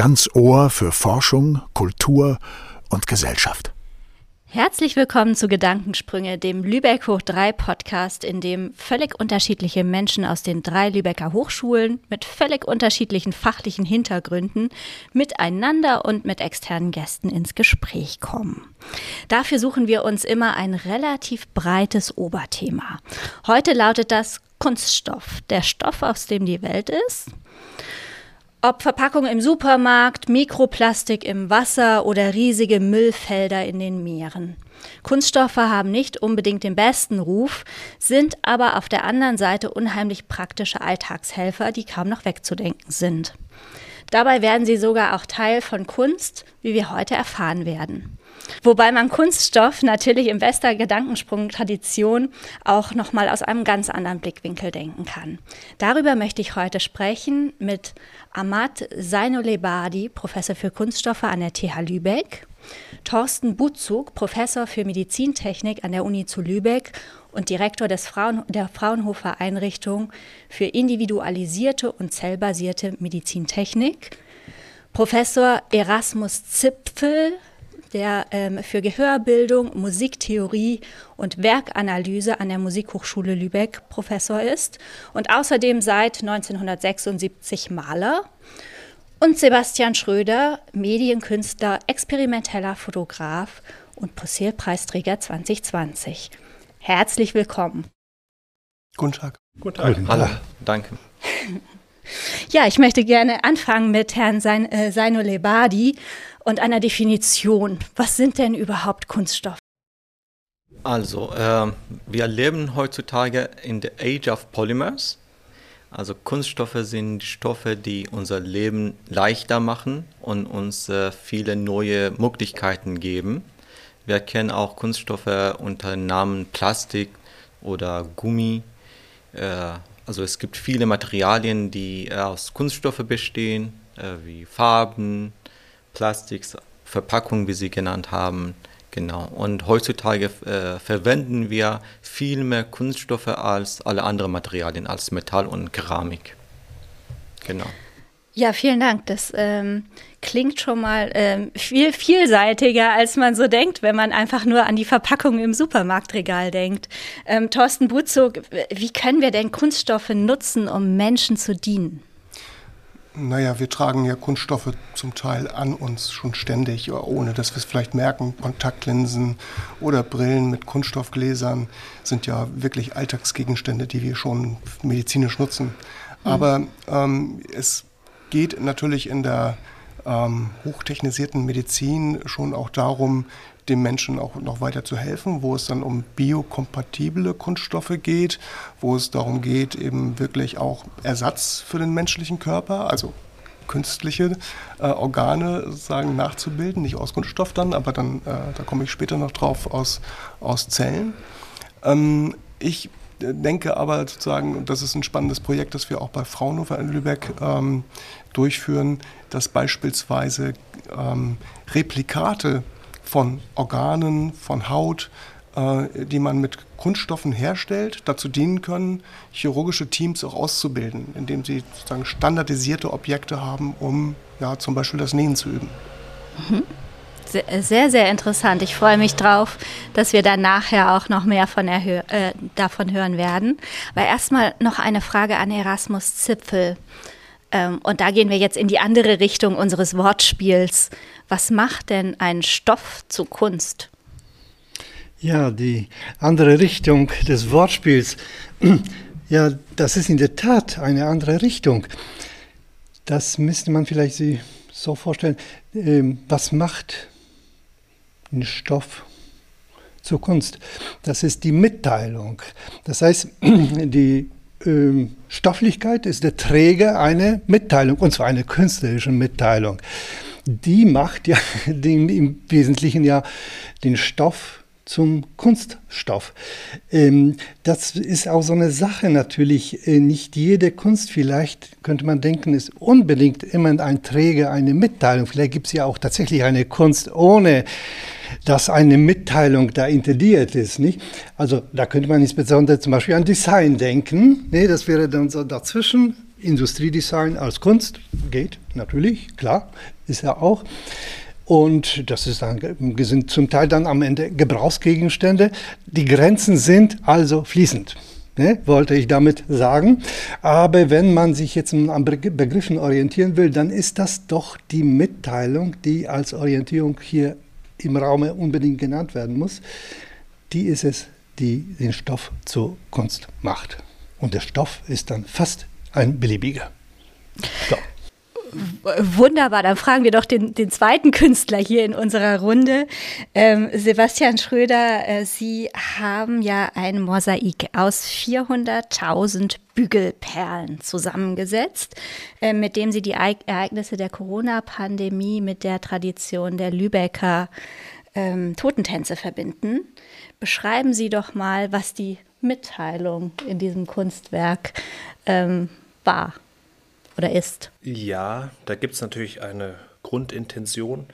ganz Ohr für Forschung, Kultur und Gesellschaft. Herzlich willkommen zu Gedankensprünge, dem Lübeck Hoch 3 Podcast, in dem völlig unterschiedliche Menschen aus den drei Lübecker Hochschulen mit völlig unterschiedlichen fachlichen Hintergründen miteinander und mit externen Gästen ins Gespräch kommen. Dafür suchen wir uns immer ein relativ breites Oberthema. Heute lautet das Kunststoff, der Stoff, aus dem die Welt ist. Ob Verpackungen im Supermarkt, Mikroplastik im Wasser oder riesige Müllfelder in den Meeren. Kunststoffe haben nicht unbedingt den besten Ruf, sind aber auf der anderen Seite unheimlich praktische Alltagshelfer, die kaum noch wegzudenken sind. Dabei werden sie sogar auch Teil von Kunst, wie wir heute erfahren werden. Wobei man Kunststoff natürlich im Wester Gedankensprung-Tradition auch nochmal aus einem ganz anderen Blickwinkel denken kann. Darüber möchte ich heute sprechen mit Ahmad Zainolebadi, Professor für Kunststoffe an der TH Lübeck, Thorsten Butzug, Professor für Medizintechnik an der Uni zu Lübeck und Direktor des Frauen, der Fraunhofer Einrichtung für individualisierte und zellbasierte Medizintechnik, Professor Erasmus Zipfel, der ähm, für Gehörbildung, Musiktheorie und Werkanalyse an der Musikhochschule Lübeck Professor ist und außerdem seit 1976 Maler. Und Sebastian Schröder, Medienkünstler, experimenteller Fotograf und Possehl-Preisträger 2020. Herzlich willkommen. Guten Tag. Guten Tag. Hallo, danke. Ja, ich möchte gerne anfangen mit Herrn Sein, äh, Seino Lebadi und einer Definition. Was sind denn überhaupt Kunststoffe? Also, äh, wir leben heutzutage in der Age of Polymers. Also Kunststoffe sind Stoffe, die unser Leben leichter machen und uns äh, viele neue Möglichkeiten geben. Wir kennen auch Kunststoffe unter dem Namen Plastik oder Gummi. Äh, also es gibt viele Materialien, die äh, aus Kunststoffe bestehen, äh, wie Farben, Plastiks, Verpackungen, wie Sie genannt haben. Genau. Und heutzutage äh, verwenden wir viel mehr Kunststoffe als alle anderen Materialien, als Metall und Keramik. Genau. Ja, vielen Dank. Das ähm, klingt schon mal ähm, viel vielseitiger, als man so denkt, wenn man einfach nur an die Verpackung im Supermarktregal denkt. Ähm, Thorsten Butzog, wie können wir denn Kunststoffe nutzen, um Menschen zu dienen? Naja, wir tragen ja Kunststoffe zum Teil an uns schon ständig, ohne dass wir es vielleicht merken. Kontaktlinsen oder Brillen mit Kunststoffgläsern sind ja wirklich Alltagsgegenstände, die wir schon medizinisch nutzen. Mhm. Aber ähm, es geht natürlich in der ähm, hochtechnisierten Medizin schon auch darum, dem Menschen auch noch weiter zu helfen, wo es dann um biokompatible Kunststoffe geht, wo es darum geht, eben wirklich auch Ersatz für den menschlichen Körper, also künstliche äh, Organe sagen nachzubilden, nicht aus Kunststoff dann, aber dann, äh, da komme ich später noch drauf, aus, aus Zellen. Ähm, ich denke aber sozusagen, und das ist ein spannendes Projekt, das wir auch bei Fraunhofer in Lübeck ähm, durchführen, dass beispielsweise ähm, Replikate von Organen, von Haut, äh, die man mit Kunststoffen herstellt, dazu dienen können, chirurgische Teams auch auszubilden, indem sie sozusagen standardisierte Objekte haben, um ja, zum Beispiel das Nähen zu üben. Mhm. Sehr, sehr interessant. Ich freue mich drauf, dass wir dann nachher auch noch mehr von äh, davon hören werden. Aber erstmal noch eine Frage an Erasmus Zipfel. Ähm, und da gehen wir jetzt in die andere Richtung unseres Wortspiels. Was macht denn ein Stoff zu Kunst? Ja, die andere Richtung des Wortspiels. Ja, das ist in der Tat eine andere Richtung. Das müsste man vielleicht sich so vorstellen. Ähm, was macht ein Stoff zur Kunst? Das ist die Mitteilung. Das heißt, die ähm, Stofflichkeit ist der Träger einer Mitteilung, und zwar einer künstlerischen Mitteilung. Die macht ja den, im Wesentlichen ja den Stoff zum Kunststoff. Ähm, das ist auch so eine Sache natürlich. Äh, nicht jede Kunst, vielleicht könnte man denken, ist unbedingt immer ein Träger, eine Mitteilung. Vielleicht gibt es ja auch tatsächlich eine Kunst ohne dass eine Mitteilung da intendiert ist. Nicht? Also da könnte man insbesondere zum Beispiel an Design denken. Nee, das wäre dann so dazwischen Industriedesign als Kunst geht, natürlich, klar, ist ja auch. Und das ist dann, sind zum Teil dann am Ende Gebrauchsgegenstände. Die Grenzen sind also fließend. Ne, wollte ich damit sagen. Aber wenn man sich jetzt an Begriffen orientieren will, dann ist das doch die Mitteilung, die als Orientierung hier im Raum unbedingt genannt werden muss. Die ist es, die den Stoff zur Kunst macht. Und der Stoff ist dann fast ein beliebiger. So. Wunderbar, dann fragen wir doch den, den zweiten Künstler hier in unserer Runde. Ähm, Sebastian Schröder, äh, Sie haben ja ein Mosaik aus 400.000 Bügelperlen zusammengesetzt, äh, mit dem Sie die Ereignisse der Corona-Pandemie mit der Tradition der Lübecker ähm, Totentänze verbinden. Beschreiben Sie doch mal, was die Mitteilung in diesem Kunstwerk ähm, war oder ist. Ja, da gibt es natürlich eine Grundintention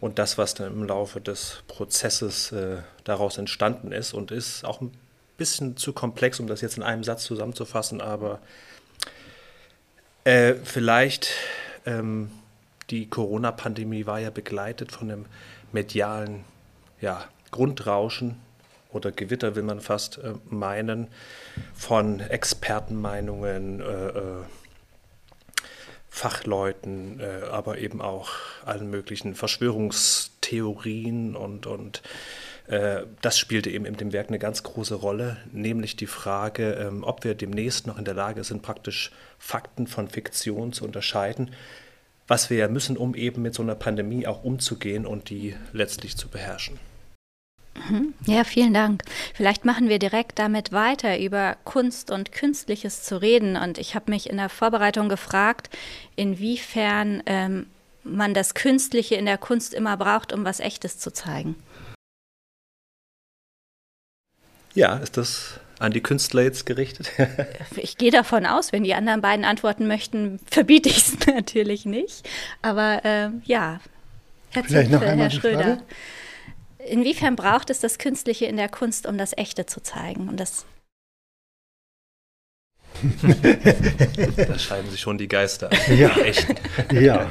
und das, was dann im Laufe des Prozesses äh, daraus entstanden ist und ist auch ein bisschen zu komplex, um das jetzt in einem Satz zusammenzufassen, aber äh, vielleicht ähm, die Corona-Pandemie war ja begleitet von einem medialen ja, Grundrauschen oder Gewitter, will man fast äh, meinen, von Expertenmeinungen, äh, äh Fachleuten, äh, aber eben auch allen möglichen Verschwörungstheorien und, und äh, das spielte eben in dem Werk eine ganz große Rolle, nämlich die Frage, ähm, ob wir demnächst noch in der Lage sind, praktisch Fakten von Fiktion zu unterscheiden, was wir ja müssen, um eben mit so einer Pandemie auch umzugehen und die letztlich zu beherrschen. Mhm. Ja, vielen Dank. Vielleicht machen wir direkt damit weiter, über Kunst und Künstliches zu reden. Und ich habe mich in der Vorbereitung gefragt, inwiefern ähm, man das Künstliche in der Kunst immer braucht, um was Echtes zu zeigen. Ja, ist das an die Künstler jetzt gerichtet? ich gehe davon aus, wenn die anderen beiden antworten möchten, verbiete ich es natürlich nicht. Aber äh, ja, Herr Zipfel, Herr Schröder. Frage? Inwiefern braucht es das Künstliche in der Kunst, um das Echte zu zeigen? Und das da scheiden sich schon die Geister. Ja, echt. Ja.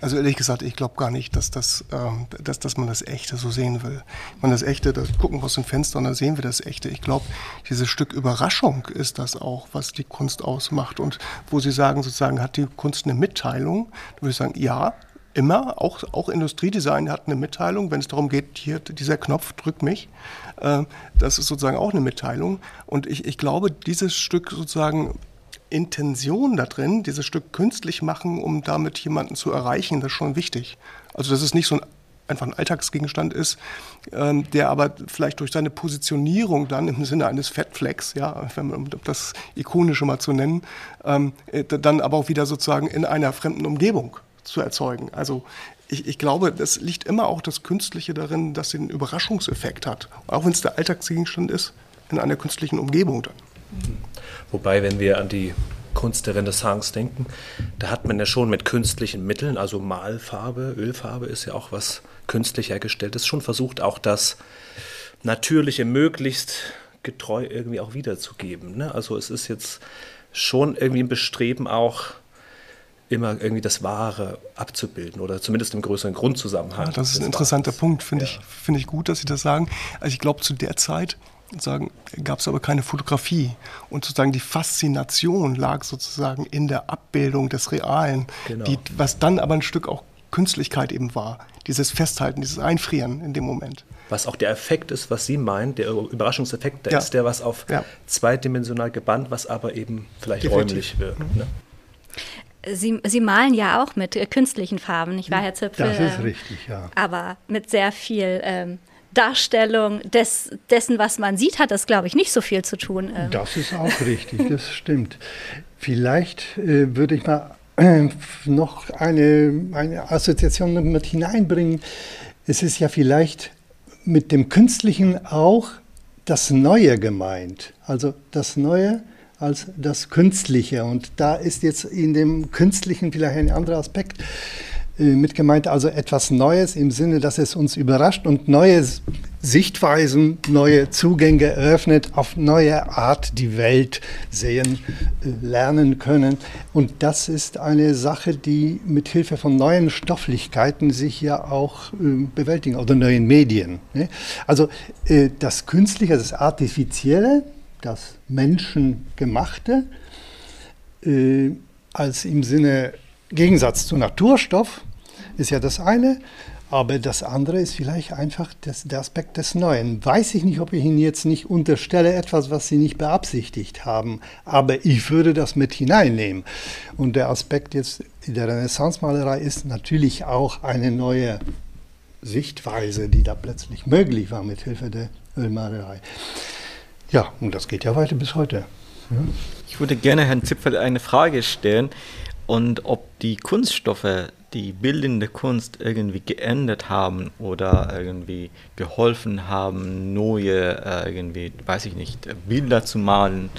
Also ehrlich gesagt, ich glaube gar nicht, dass, das, ähm, dass, dass man das Echte so sehen will. Man das Echte, das gucken wir aus dem Fenster und dann sehen wir das Echte. Ich glaube, dieses Stück Überraschung ist das auch, was die Kunst ausmacht. Und wo Sie sagen, sozusagen, hat die Kunst eine Mitteilung, da würde ich sagen, ja, immer, auch, auch Industriedesign hat eine Mitteilung, wenn es darum geht, hier dieser Knopf drückt mich. Äh, das ist sozusagen auch eine Mitteilung. Und ich, ich glaube, dieses Stück sozusagen Intention da drin, dieses Stück künstlich machen, um damit jemanden zu erreichen, das ist schon wichtig. Also dass es nicht so ein einfach ein Alltagsgegenstand ist, ähm, der aber vielleicht durch seine Positionierung dann im Sinne eines Fettflecks, ja, um das Ikonische mal zu nennen, ähm, äh, dann aber auch wieder sozusagen in einer fremden Umgebung zu erzeugen. Also ich, ich, glaube, das liegt immer auch das Künstliche darin, dass sie einen Überraschungseffekt hat. Auch wenn es der Alltagsgegenstand ist, in einer künstlichen Umgebung dann. Wobei, wenn wir an die Kunst der Renaissance denken, da hat man ja schon mit künstlichen Mitteln, also Malfarbe, Ölfarbe ist ja auch was künstlich hergestelltes, schon versucht auch das Natürliche möglichst getreu irgendwie auch wiederzugeben. Ne? Also es ist jetzt schon irgendwie ein Bestreben auch immer irgendwie das Wahre abzubilden oder zumindest im größeren Grundzusammenhang. Ja, das ist ein interessanter Wahres. Punkt, finde ja. ich, find ich gut, dass Sie das sagen. Also ich glaube, zu der Zeit gab es aber keine Fotografie und sozusagen die Faszination lag sozusagen in der Abbildung des Realen, genau. die, was dann aber ein Stück auch Künstlichkeit eben war, dieses Festhalten, dieses Einfrieren in dem Moment. Was auch der Effekt ist, was Sie meinen, der Überraschungseffekt, der ja. ist der was auf ja. zweidimensional gebannt, was aber eben vielleicht Definitiv. räumlich wirkt. Mhm. Ne? Sie, Sie malen ja auch mit äh, künstlichen Farben, nicht wahr, Herr Zipfel? Das ist ähm, richtig, ja. Aber mit sehr viel ähm, Darstellung des, dessen, was man sieht, hat das, glaube ich, nicht so viel zu tun. Ähm. Das ist auch richtig, das stimmt. Vielleicht äh, würde ich mal äh, noch eine, eine Assoziation mit hineinbringen. Es ist ja vielleicht mit dem Künstlichen auch das Neue gemeint. Also das Neue als das Künstliche. Und da ist jetzt in dem Künstlichen vielleicht ein anderer Aspekt äh, mit gemeint, also etwas Neues im Sinne, dass es uns überrascht. Und Neues Sichtweisen, neue Zugänge eröffnet, auf neue Art die Welt sehen, äh, lernen können. Und das ist eine Sache, die mit Hilfe von neuen Stofflichkeiten sich ja auch äh, bewältigen oder neuen Medien. Ne? Also das Künstliche, das Artifizielle, das Menschengemachte, als im Sinne Gegensatz zu Naturstoff ist ja das eine. Aber das andere ist vielleicht einfach das, der Aspekt des Neuen. Weiß ich nicht, ob ich Ihnen jetzt nicht unterstelle, etwas, was Sie nicht beabsichtigt haben. Aber ich würde das mit hineinnehmen. Und der Aspekt jetzt der Renaissance-Malerei ist natürlich auch eine neue Sichtweise, die da plötzlich möglich war mit Hilfe der Ölmalerei. Ja, und das geht ja weiter bis heute. Ja. Ich würde gerne Herrn Zipfel eine Frage stellen und ob die Kunststoffe die bildende Kunst irgendwie geändert haben oder irgendwie geholfen haben, neue, äh, irgendwie, weiß ich nicht, Bilder zu malen.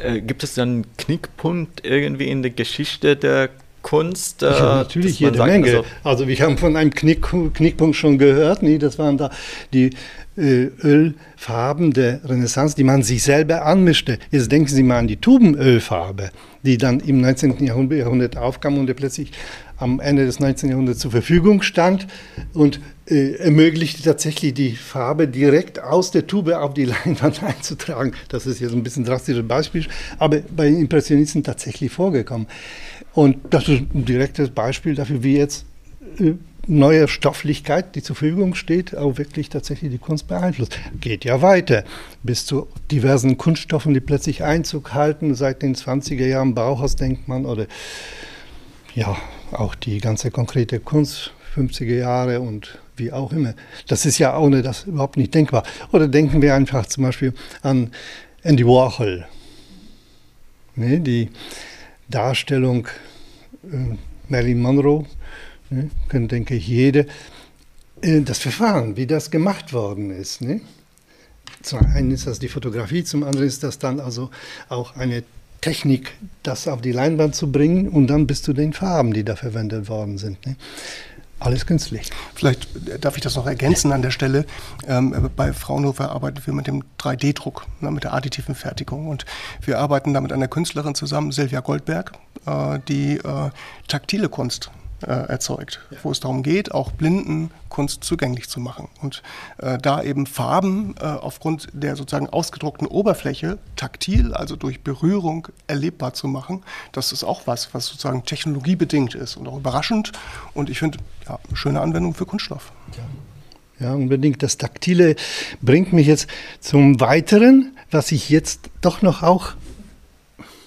Äh, gibt es dann einen Knickpunkt irgendwie in der Geschichte der Kunst? Äh, ja, natürlich jede sagt, Menge. Also, also, wir haben von einem Knick, Knickpunkt schon gehört. Nee, das waren da die äh, Ölfarben der Renaissance, die man sich selber anmischte. Jetzt denken Sie mal an die Tubenölfarbe, die dann im 19. Jahrhundert aufkam und plötzlich am Ende des 19. Jahrhunderts zur Verfügung stand und äh, ermöglichte tatsächlich die Farbe direkt aus der Tube auf die Leinwand einzutragen. Das ist jetzt ein bisschen drastisches Beispiel, aber bei Impressionisten tatsächlich vorgekommen. Und das ist ein direktes Beispiel dafür, wie jetzt äh, neue Stofflichkeit, die zur Verfügung steht, auch wirklich tatsächlich die Kunst beeinflusst. Geht ja weiter bis zu diversen Kunststoffen, die plötzlich Einzug halten. Seit den 20er Jahren Bauhaus denkt man oder ja, auch die ganze konkrete Kunst, 50er Jahre und wie auch immer. Das ist ja ohne das überhaupt nicht denkbar. Oder denken wir einfach zum Beispiel an Andy Warhol. Ne, die Darstellung äh, Marilyn Monroe Ne? Können, denke ich, jede. Äh, das Verfahren, wie das gemacht worden ist. Ne? Zum einen ist das die Fotografie, zum anderen ist das dann also auch eine Technik, das auf die Leinwand zu bringen und dann bis zu den Farben, die da verwendet worden sind. Ne? Alles künstlich. Vielleicht darf ich das noch ergänzen an der Stelle. Ähm, bei Fraunhofer arbeiten wir mit dem 3D-Druck, ne, mit der additiven Fertigung. Und wir arbeiten da mit einer Künstlerin zusammen, Silvia Goldberg, äh, die äh, taktile Kunst äh, erzeugt, ja. wo es darum geht, auch Blinden Kunst zugänglich zu machen. Und äh, da eben Farben äh, aufgrund der sozusagen ausgedruckten Oberfläche taktil, also durch Berührung erlebbar zu machen, das ist auch was, was sozusagen technologiebedingt ist und auch überraschend. Und ich finde, ja, schöne Anwendung für Kunststoff. Ja. ja, unbedingt. Das Taktile bringt mich jetzt zum Weiteren, was ich jetzt doch noch auch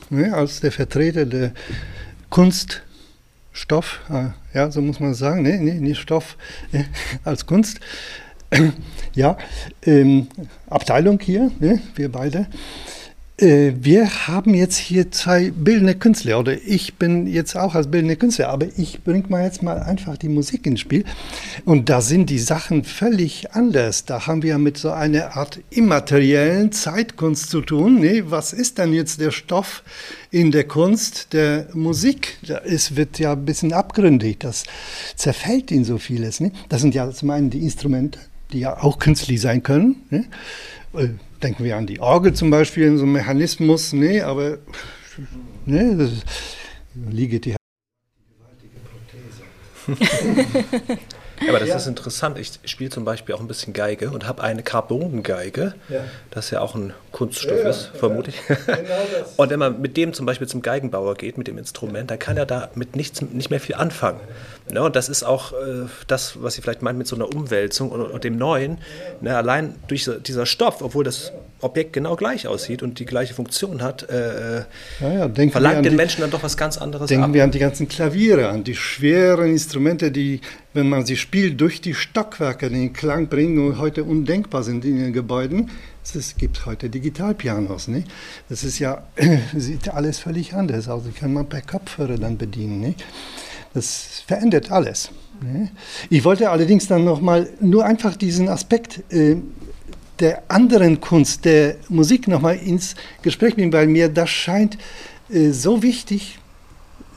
ne, als der Vertreter der Kunst Stoff, äh, ja, so muss man sagen, nee, nee, nicht Stoff äh, als Kunst. ja, ähm, Abteilung hier, ne, wir beide. Äh, wir haben jetzt hier zwei bildende Künstler, oder ich bin jetzt auch als bildende Künstler, aber ich bringe mal jetzt mal einfach die Musik ins Spiel. Und da sind die Sachen völlig anders. Da haben wir mit so einer Art immateriellen Zeitkunst zu tun. Nee, was ist denn jetzt der Stoff in der Kunst der Musik? Es wird ja ein bisschen abgründig, das zerfällt in so vieles. Nee? Das sind ja zum einen die Instrumente, die ja auch künstlich sein können. Nee? Denken wir an die Orgel zum Beispiel, so ein Mechanismus, nee, aber nee, das liege die Prothese. Aber das ja. ist interessant. Ich spiele zum Beispiel auch ein bisschen Geige und habe eine Carbongeige, ja. das ja auch ein Kunststoff ja, ist, vermute ich. Genau und wenn man mit dem zum Beispiel zum Geigenbauer geht, mit dem Instrument, dann kann er damit nichts, nicht mehr viel anfangen. Ne? Und das ist auch äh, das, was Sie vielleicht meinen mit so einer Umwälzung und, und dem Neuen. Ne? Allein durch dieser Stoff, obwohl das Objekt genau gleich aussieht und die gleiche Funktion hat, äh, ja, ja, verlangt den die, Menschen dann doch was ganz anderes denken ab. wir an die ganzen Klaviere, an die schweren Instrumente, die, wenn man sie spielt, durch die Stockwerke den Klang bringen und heute undenkbar sind in den Gebäuden. Es gibt heute Digitalpianos. Ne? Das ist ja, sieht alles völlig anders aus. Die kann man per Kopfhörer dann bedienen. Ne? Das verändert alles. Ne? Ich wollte allerdings dann nochmal nur einfach diesen Aspekt äh, der anderen Kunst, der Musik nochmal ins Gespräch bringen, weil mir das scheint äh, so wichtig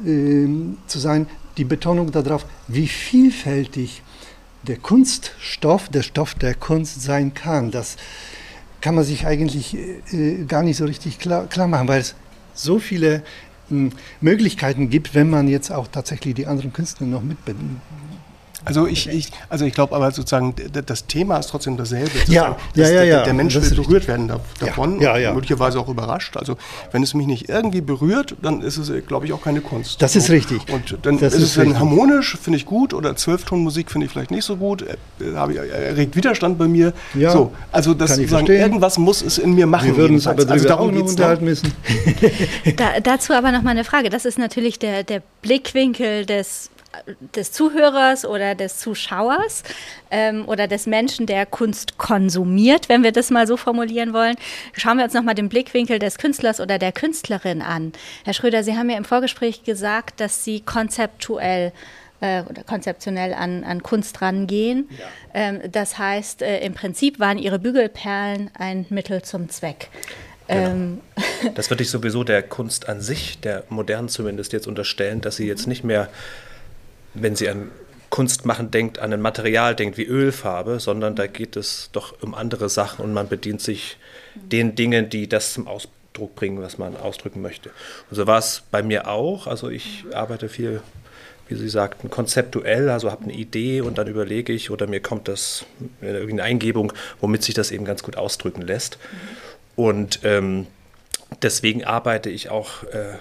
äh, zu sein, die Betonung darauf, wie vielfältig der Kunststoff der Stoff der Kunst sein kann. Das kann man sich eigentlich äh, gar nicht so richtig klar, klar machen, weil es so viele Möglichkeiten gibt, wenn man jetzt auch tatsächlich die anderen Künstler noch mit also ich, ich, also ich glaube aber sozusagen, das Thema ist trotzdem dasselbe. Ja, ja, ja, ja. Der Mensch will berührt werden davon, ja, ja, ja. möglicherweise auch überrascht. Also wenn es mich nicht irgendwie berührt, dann ist es, glaube ich, auch keine Kunst. Das ist richtig. Und dann das ist es dann harmonisch, finde ich gut, oder Zwölftonmusik finde ich vielleicht nicht so gut, habe ich, erregt Widerstand bei mir. Ja, so, also das sozusagen, irgendwas muss es in mir machen. Wir würden uns aber also darüber auch noch unterhalten müssen. da, dazu aber noch mal eine Frage. Das ist natürlich der, der Blickwinkel des des Zuhörers oder des Zuschauers ähm, oder des Menschen, der Kunst konsumiert, wenn wir das mal so formulieren wollen. Schauen wir uns nochmal den Blickwinkel des Künstlers oder der Künstlerin an. Herr Schröder, Sie haben ja im Vorgespräch gesagt, dass Sie konzeptuell äh, oder konzeptionell an, an Kunst rangehen. Ja. Ähm, das heißt, äh, im Prinzip waren Ihre Bügelperlen ein Mittel zum Zweck. Genau. Ähm, das würde ich sowieso der Kunst an sich, der modernen zumindest, jetzt unterstellen, dass sie jetzt nicht mehr wenn sie an Kunst machen denkt, an ein Material denkt wie Ölfarbe, sondern da geht es doch um andere Sachen und man bedient sich den Dingen, die das zum Ausdruck bringen, was man ausdrücken möchte. Und so war es bei mir auch. Also ich arbeite viel, wie Sie sagten, konzeptuell, also habe eine Idee und dann überlege ich oder mir kommt das eine Eingebung, womit sich das eben ganz gut ausdrücken lässt. Und ähm, deswegen arbeite ich auch äh,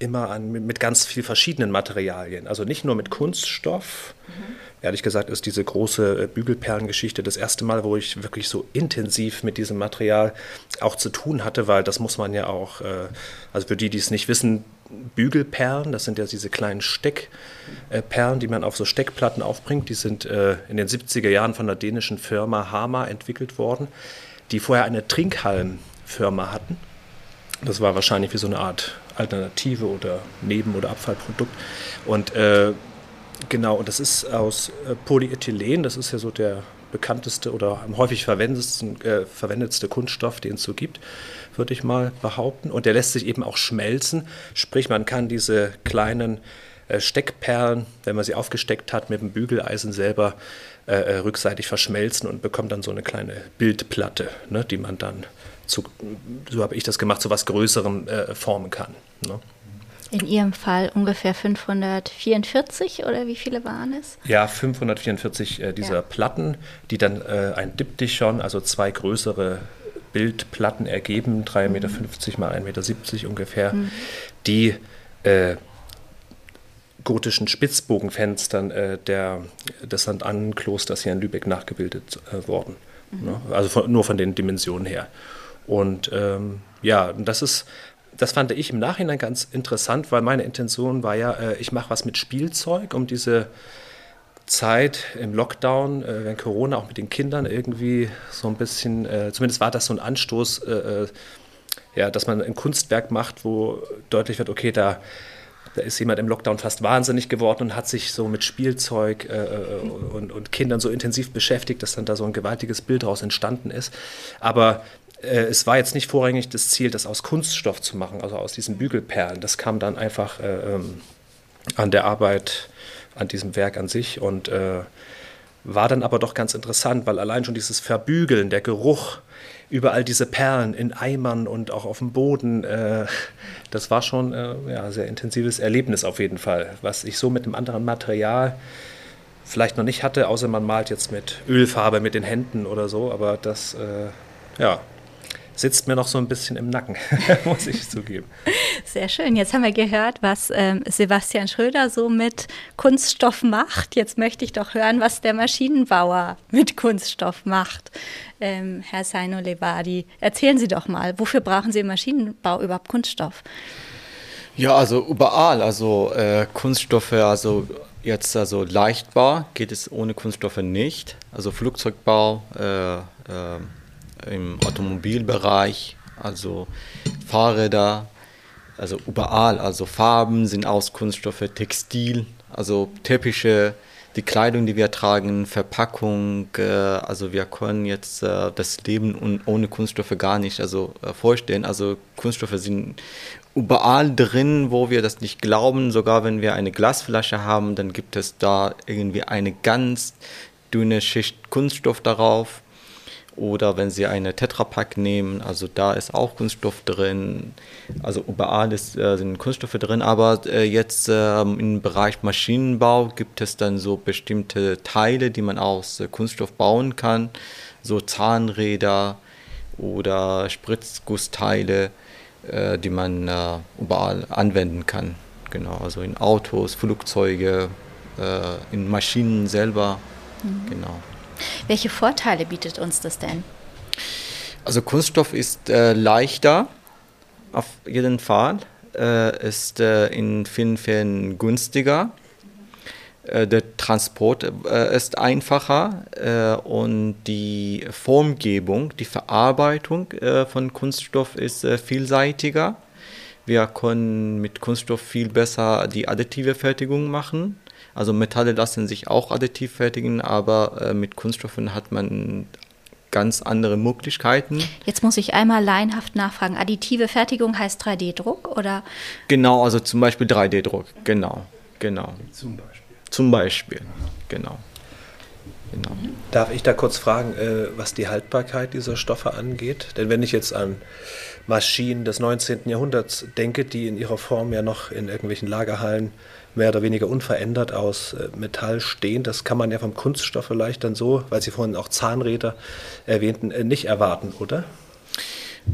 immer an, mit ganz vielen verschiedenen Materialien. Also nicht nur mit Kunststoff. Mhm. Ehrlich gesagt ist diese große äh, Bügelperlengeschichte das erste Mal, wo ich wirklich so intensiv mit diesem Material auch zu tun hatte, weil das muss man ja auch, äh, also für die, die es nicht wissen, Bügelperlen, das sind ja diese kleinen Steckperlen, die man auf so Steckplatten aufbringt. Die sind äh, in den 70er Jahren von der dänischen Firma Hama entwickelt worden, die vorher eine Trinkhalmfirma hatten. Das war wahrscheinlich wie so eine Art Alternative oder Neben- oder Abfallprodukt. Und äh, genau, und das ist aus äh, Polyethylen, das ist ja so der bekannteste oder am häufig verwendetsten, äh, verwendetste Kunststoff, den es so gibt, würde ich mal behaupten. Und der lässt sich eben auch schmelzen, sprich man kann diese kleinen äh, Steckperlen, wenn man sie aufgesteckt hat, mit dem Bügeleisen selber äh, äh, rückseitig verschmelzen und bekommt dann so eine kleine Bildplatte, ne, die man dann zu, so habe ich das gemacht, zu was Größerem äh, formen kann. Ne? In Ihrem Fall ungefähr 544 oder wie viele waren es? Ja, 544 äh, dieser ja. Platten, die dann äh, ein Diptychon, also zwei größere Bildplatten ergeben, 3,50 Meter mhm. mal 1,70 Meter ungefähr, mhm. die äh, gotischen Spitzbogenfenstern äh, der, des St. Ann-Klosters hier in Lübeck nachgebildet äh, worden. Mhm. Ne? Also von, nur von den Dimensionen her. Und ähm, ja, das ist, das fand ich im Nachhinein ganz interessant, weil meine Intention war ja, äh, ich mache was mit Spielzeug, um diese Zeit im Lockdown, äh, wenn Corona auch mit den Kindern irgendwie so ein bisschen, äh, zumindest war das so ein Anstoß, äh, äh, ja, dass man ein Kunstwerk macht, wo deutlich wird, okay, da da ist jemand im Lockdown fast wahnsinnig geworden und hat sich so mit Spielzeug äh, äh, und, und, Kindern so intensiv beschäftigt, dass dann da so ein gewaltiges Bild daraus entstanden ist. Aber äh, es war jetzt nicht vorrangig das Ziel, das aus Kunststoff zu machen, also aus diesen Bügelperlen. Das kam dann einfach äh, ähm, an der Arbeit, an diesem Werk an sich und äh, war dann aber doch ganz interessant, weil allein schon dieses Verbügeln, der Geruch, überall diese Perlen in Eimern und auch auf dem Boden, äh, das war schon äh, ja, ein sehr intensives Erlebnis auf jeden Fall, was ich so mit einem anderen Material vielleicht noch nicht hatte, außer man malt jetzt mit Ölfarbe mit den Händen oder so, aber das, äh, ja, sitzt mir noch so ein bisschen im Nacken, muss ich zugeben. Sehr schön. Jetzt haben wir gehört, was ähm, Sebastian Schröder so mit Kunststoff macht. Jetzt möchte ich doch hören, was der Maschinenbauer mit Kunststoff macht. Ähm, Herr Saino Levadi, erzählen Sie doch mal, wofür brauchen Sie im Maschinenbau überhaupt Kunststoff? Ja, also überall. Also äh, Kunststoffe, also jetzt also leichtbar geht es ohne Kunststoffe nicht. Also Flugzeugbau, äh, äh, im Automobilbereich, also Fahrräder, also überall. Also Farben sind aus Kunststoffe, Textil, also Teppiche, die Kleidung, die wir tragen, Verpackung. Äh, also wir können jetzt äh, das Leben ohne Kunststoffe gar nicht also, äh, vorstellen. Also Kunststoffe sind überall drin, wo wir das nicht glauben. Sogar wenn wir eine Glasflasche haben, dann gibt es da irgendwie eine ganz dünne Schicht Kunststoff darauf. Oder wenn Sie eine Tetrapack nehmen, also da ist auch Kunststoff drin. Also überall ist, äh, sind Kunststoffe drin. Aber äh, jetzt äh, im Bereich Maschinenbau gibt es dann so bestimmte Teile, die man aus äh, Kunststoff bauen kann. So Zahnräder oder Spritzgussteile, äh, die man äh, überall anwenden kann. Genau, also in Autos, Flugzeuge, in Maschinen selber. Mhm. Genau. Welche Vorteile bietet uns das denn? Also Kunststoff ist äh, leichter, auf jeden Fall, äh, ist äh, in vielen Fällen günstiger. Äh, der Transport äh, ist einfacher äh, und die Formgebung, die Verarbeitung von Kunststoff ist vielseitiger. Wir können mit Kunststoff viel besser die additive Fertigung machen. Also Metalle lassen sich auch additiv fertigen, aber äh, mit Kunststoffen hat man ganz andere Möglichkeiten. Jetzt muss ich einmal laienhaft nachfragen. Additive Fertigung heißt 3D-Druck oder? Genau, also zum Beispiel 3D-Druck. Genau, genau. Zum Beispiel. Zum Beispiel, genau. Genau. Darf ich da kurz fragen, äh, was die Haltbarkeit dieser Stoffe angeht? Denn wenn ich jetzt an Maschinen des 19. Jahrhunderts denke, die in ihrer Form ja noch in irgendwelchen Lagerhallen mehr oder weniger unverändert aus äh, Metall stehen. Das kann man ja vom Kunststoff vielleicht dann so, weil Sie vorhin auch Zahnräder erwähnten, äh, nicht erwarten, oder?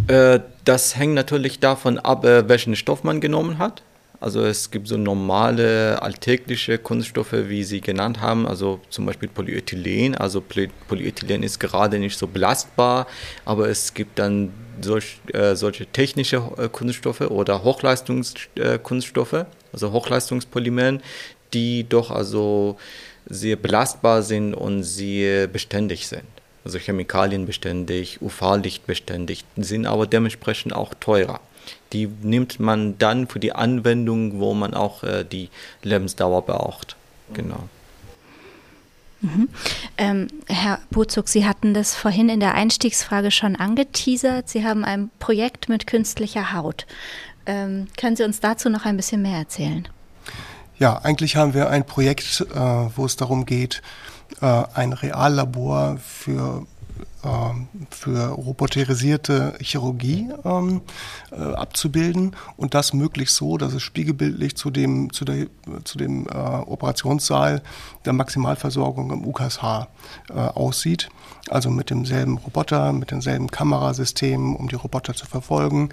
Äh, das hängt natürlich davon ab, welchen Stoff man genommen hat. Also es gibt so normale alltägliche Kunststoffe, wie Sie genannt haben, also zum Beispiel Polyethylen. Also Polyethylen ist gerade nicht so belastbar, aber es gibt dann solch, äh, solche technische Kunststoffe oder Hochleistungskunststoffe also Hochleistungspolymeren, die doch also sehr belastbar sind und sehr beständig sind. Also chemikalienbeständig, UV-Lichtbeständig, sind aber dementsprechend auch teurer. Die nimmt man dann für die Anwendung, wo man auch äh, die Lebensdauer braucht. Genau. Mhm. Ähm, Herr Buzuk, Sie hatten das vorhin in der Einstiegsfrage schon angeteasert. Sie haben ein Projekt mit künstlicher Haut. Ähm, können Sie uns dazu noch ein bisschen mehr erzählen? Ja, eigentlich haben wir ein Projekt, äh, wo es darum geht, äh, ein Reallabor für für roboterisierte Chirurgie ähm, äh, abzubilden und das möglichst so, dass es spiegelbildlich zu dem, zu der, zu dem äh, Operationssaal der Maximalversorgung im UKSH äh, aussieht. Also mit demselben Roboter, mit denselben Kamerasystemen, um die Roboter zu verfolgen.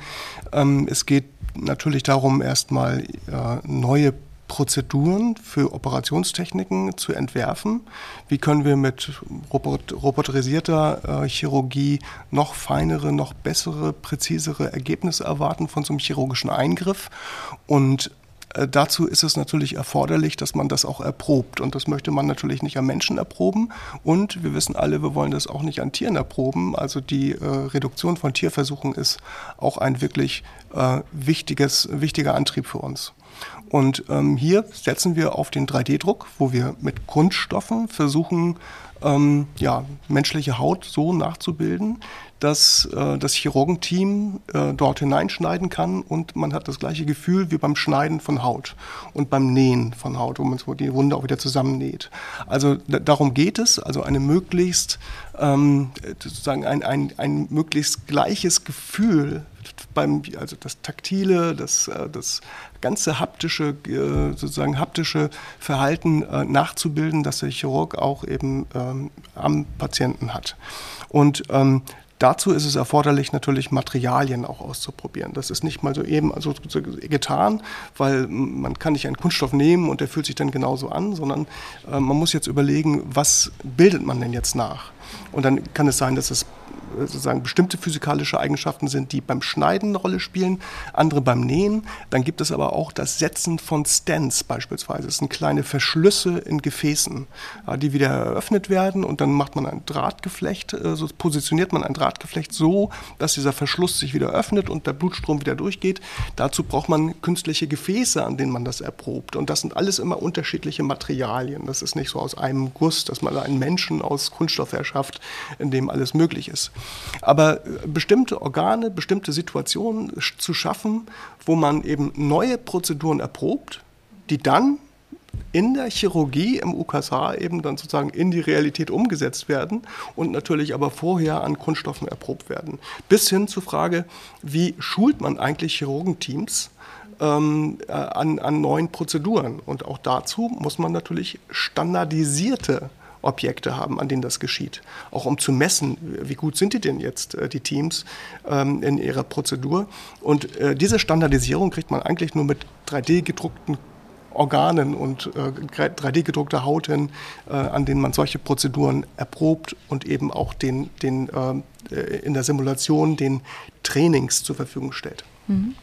Ähm, es geht natürlich darum, erstmal äh, neue Prozeduren für Operationstechniken zu entwerfen. Wie können wir mit robot roboterisierter äh, Chirurgie noch feinere, noch bessere, präzisere Ergebnisse erwarten von so einem chirurgischen Eingriff? Und äh, Dazu ist es natürlich erforderlich, dass man das auch erprobt. Und das möchte man natürlich nicht am Menschen erproben. Und wir wissen alle, wir wollen das auch nicht an Tieren erproben. Also die äh, Reduktion von Tierversuchen ist auch ein wirklich äh, wichtiges, wichtiger Antrieb für uns. Und ähm, hier setzen wir auf den 3D-Druck, wo wir mit Kunststoffen versuchen, ähm, ja, menschliche Haut so nachzubilden, dass äh, das Chirurgenteam äh, dort hineinschneiden kann und man hat das gleiche Gefühl wie beim Schneiden von Haut und beim Nähen von Haut, wo man so die Wunde auch wieder zusammennäht. Also darum geht es, also eine möglichst ähm, sozusagen ein, ein, ein möglichst gleiches Gefühl beim, also das Taktile, das, äh, das ganze haptische, äh, sozusagen haptische Verhalten äh, nachzubilden, das der Chirurg auch eben ähm, am Patienten hat. Und ähm, Dazu ist es erforderlich, natürlich Materialien auch auszuprobieren. Das ist nicht mal so eben also getan, weil man kann nicht einen Kunststoff nehmen und der fühlt sich dann genauso an, sondern äh, man muss jetzt überlegen, was bildet man denn jetzt nach? Und dann kann es sein, dass es sozusagen bestimmte physikalische Eigenschaften sind, die beim Schneiden eine Rolle spielen, andere beim Nähen. Dann gibt es aber auch das Setzen von Stents beispielsweise. Das sind kleine Verschlüsse in Gefäßen, die wieder eröffnet werden und dann macht man ein Drahtgeflecht, äh, so positioniert man ein Drahtgeflecht so, dass dieser Verschluss sich wieder öffnet und der Blutstrom wieder durchgeht. Dazu braucht man künstliche Gefäße, an denen man das erprobt. Und das sind alles immer unterschiedliche Materialien. Das ist nicht so aus einem Guss, dass man einen Menschen aus Kunststoff erschafft, in dem alles möglich ist. Aber äh, bestimmte Organe, bestimmte Situationen zu schaffen, wo man eben neue Prozeduren erprobt, die dann in der Chirurgie im UKSH eben dann sozusagen in die Realität umgesetzt werden und natürlich aber vorher an Kunststoffen erprobt werden. Bis hin zur Frage, wie schult man eigentlich Chirurgenteams ähm, äh, an, an neuen Prozeduren? Und auch dazu muss man natürlich standardisierte Objekte haben, an denen das geschieht. Auch um zu messen, wie gut sind die denn jetzt, äh, die Teams, ähm, in ihrer Prozedur. Und äh, diese Standardisierung kriegt man eigentlich nur mit 3D-gedruckten Organen und äh, 3D-gedruckter Haut hin, äh, an denen man solche Prozeduren erprobt und eben auch den, den, äh, in der Simulation den Trainings zur Verfügung stellt. Mhm.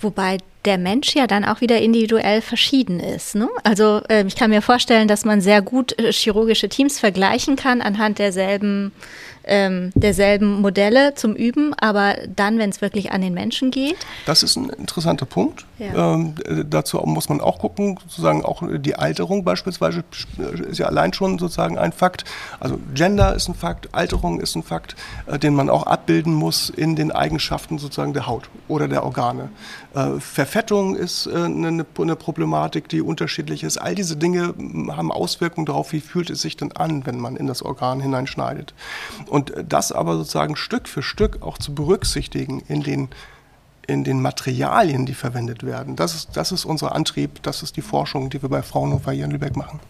Wobei der Mensch ja dann auch wieder individuell verschieden ist. Ne? Also äh, ich kann mir vorstellen, dass man sehr gut äh, chirurgische Teams vergleichen kann anhand derselben ähm, derselben Modelle zum Üben, aber dann, wenn es wirklich an den Menschen geht? Das ist ein interessanter Punkt. Ja. Ähm, äh, dazu muss man auch gucken, sozusagen auch die Alterung beispielsweise ist ja allein schon sozusagen ein Fakt. Also Gender ist ein Fakt, Alterung ist ein Fakt, äh, den man auch abbilden muss in den Eigenschaften sozusagen der Haut oder der Organe. Äh, Verfettung ist äh, eine, eine, Problematik, die unterschiedlich ist. All diese Dinge haben Auswirkungen darauf, wie fühlt es sich denn an, wenn man in das Organ hineinschneidet. Und das aber sozusagen Stück für Stück auch zu berücksichtigen in den in den Materialien, die verwendet werden. Das ist, das ist unser Antrieb, das ist die Forschung, die wir bei Fraunhofer hier in Lübeck machen.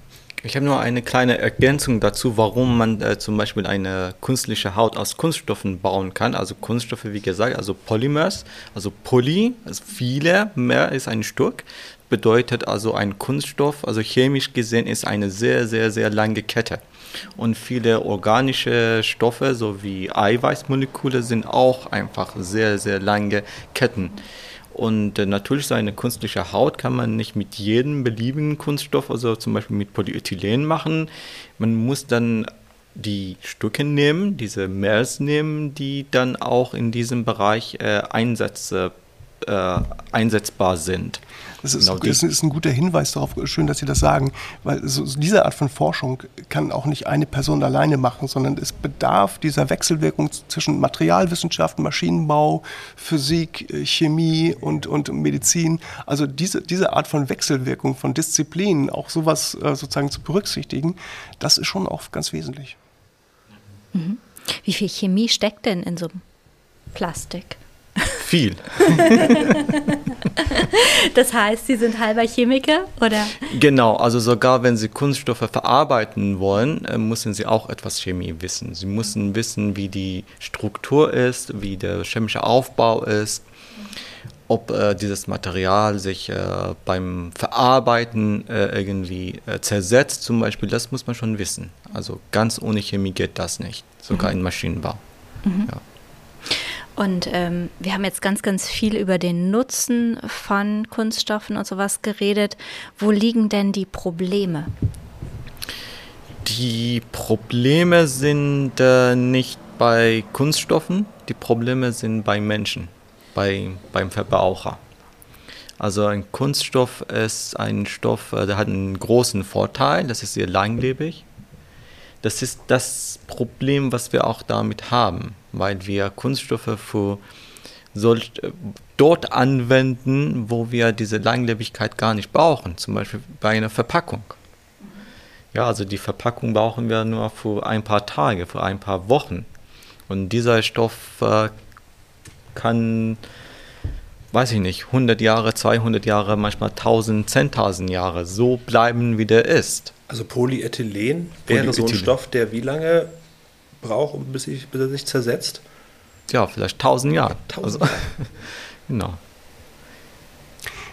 Ich habe nur eine kleine Ergänzung dazu, warum man äh, zum Beispiel eine künstliche Haut aus Kunststoffen bauen kann. Also Kunststoffe, wie gesagt, also Polymers, also Poly, also viele, mehr ist ein Stück, bedeutet also ein Kunststoff, also chemisch gesehen ist eine sehr, sehr, sehr lange Kette. Und viele organische Stoffe sowie Eiweißmoleküle sind auch einfach sehr, sehr lange Ketten. Und äh, natürlich so eine künstliche Haut kann man nicht mit jedem beliebigen Kunststoff, also zum Beispiel mit Polyethylen machen. Man muss dann die Stücke nehmen, diese Mers nehmen, die dann auch in diesem Bereich äh, Einsätze äh, einsetzbar sind. Das ist, genau das ist, ein guter Hinweis darauf, schön, dass Sie das sagen, weil so, diese Art von Forschung kann auch nicht eine Person alleine machen, sondern es bedarf dieser Wechselwirkung zwischen Materialwissenschaften, Maschinenbau, Physik, äh, Chemie und, und Medizin. Also diese, diese Art von Wechselwirkung von Disziplinen, auch sowas äh, sozusagen zu berücksichtigen, das ist schon auch ganz wesentlich. Mhm. Wie viel Chemie steckt denn in so einem Plastik? Viel. das heißt, Sie sind halber Chemiker, oder? Genau, also sogar wenn Sie Kunststoffe verarbeiten wollen, äh, müssen Sie auch etwas Chemie wissen. Sie müssen wissen, wie die Struktur ist, wie der chemische Aufbau ist, ob äh, dieses Material sich äh, beim Verarbeiten äh, irgendwie äh, zersetzt zum Beispiel, das muss man schon wissen. Also ganz ohne Chemie geht das nicht, sogar mhm. in Maschinenbau. Mhm. Ja. Und ähm, wir haben jetzt ganz, ganz viel über den Nutzen von Kunststoffen und sowas geredet. Wo liegen denn die Probleme? Die Probleme sind äh, nicht bei Kunststoffen, die Probleme sind bei Menschen, bei, beim Verbraucher. Also ein Kunststoff ist ein Stoff, äh, der hat einen großen Vorteil, das ist sehr langlebig. Das ist das Problem, was wir auch damit haben weil wir Kunststoffe für solch, dort anwenden, wo wir diese Langlebigkeit gar nicht brauchen, zum Beispiel bei einer Verpackung. Ja, also die Verpackung brauchen wir nur für ein paar Tage, für ein paar Wochen. Und dieser Stoff äh, kann, weiß ich nicht, 100 Jahre, 200 Jahre, manchmal 1000, 10.000 Jahre so bleiben, wie der ist. Also Polyethylen wäre Polyethylen. so ein Stoff, der wie lange braucht, bis, ich, bis er sich zersetzt? Ja, vielleicht tausend Jahre. Tausend also, genau.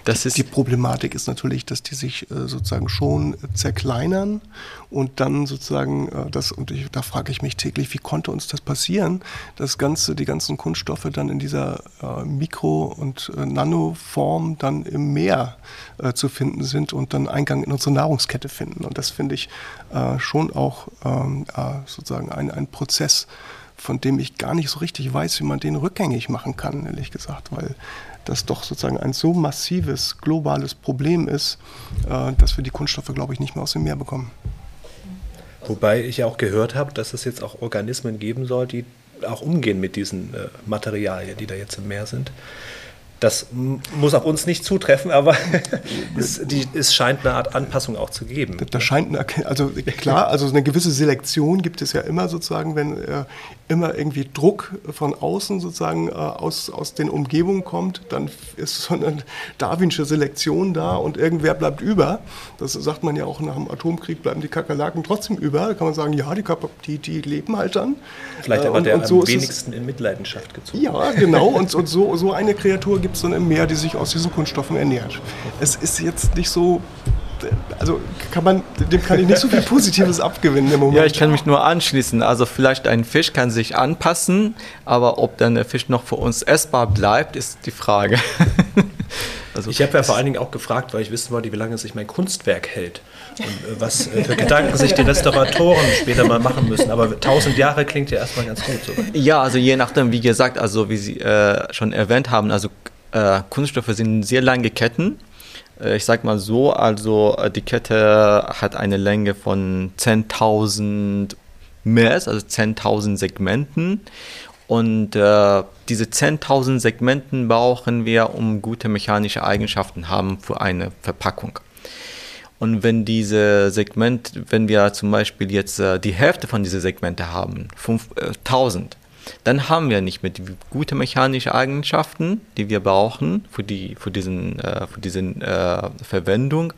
Das die, ist die Problematik ist natürlich, dass die sich äh, sozusagen schon zerkleinern und dann sozusagen äh, das, und ich, da frage ich mich täglich, wie konnte uns das passieren, dass ganze, die ganzen Kunststoffe dann in dieser äh, Mikro- und äh, Nanoform dann im Meer äh, zu finden sind und dann Eingang in unsere Nahrungskette finden. Und das finde ich äh, schon auch ähm, sozusagen ein, ein Prozess, von dem ich gar nicht so richtig weiß, wie man den rückgängig machen kann, ehrlich gesagt, weil das doch sozusagen ein so massives globales Problem ist, äh, dass wir die Kunststoffe, glaube ich, nicht mehr aus dem Meer bekommen. Wobei ich ja auch gehört habe, dass es jetzt auch Organismen geben soll, die auch umgehen mit diesen äh, Materialien, die da jetzt im Meer sind. Das muss auf uns nicht zutreffen, aber es, die, es, scheint eine Art Anpassung auch zu geben. Da scheint eine, also klar, also eine gewisse Selektion gibt es ja immer sozusagen, wenn äh, immer irgendwie Druck von außen sozusagen äh, aus, aus den Umgebungen kommt, dann ist so eine darwinsche Selektion da und irgendwer bleibt über. Das sagt man ja auch nach dem Atomkrieg, bleiben die Kakerlaken trotzdem über. Da kann man sagen, ja, die, die, die leben halt dann. Vielleicht aber äh, und, der und so am wenigsten in Mitleidenschaft gezogen. Ja, genau. Und, und so, so eine Kreatur gibt es dann im Meer, die sich aus diesen Kunststoffen ernährt. Es ist jetzt nicht so also kann man, dem kann ich nicht so viel Positives abgewinnen im Moment. Ja, ich kann mich nur anschließen. Also vielleicht ein Fisch kann sich anpassen, aber ob dann der Fisch noch für uns essbar bleibt, ist die Frage. Also ich habe ja vor allen Dingen auch gefragt, weil ich wissen wollte, wie lange sich mein Kunstwerk hält und äh, was äh, für Gedanken sich die Restauratoren später mal machen müssen. Aber tausend Jahre klingt ja erstmal ganz gut. So. Ja, also je nachdem, wie gesagt, also wie Sie äh, schon erwähnt haben, also äh, Kunststoffe sind sehr lange Ketten. Äh, ich sag mal so, also äh, die Kette hat eine Länge von 10.000 Mers, also 10.000 Segmenten. Und äh, diese 10.000 Segmenten brauchen wir, um gute mechanische Eigenschaften haben für eine Verpackung. Und wenn diese Segment, wenn wir zum Beispiel jetzt äh, die Hälfte von diesen Segmente haben, 5000, dann haben wir nicht mehr die gute mechanische Eigenschaften, die wir brauchen für, die, für diesen, äh, für diesen äh, Verwendung.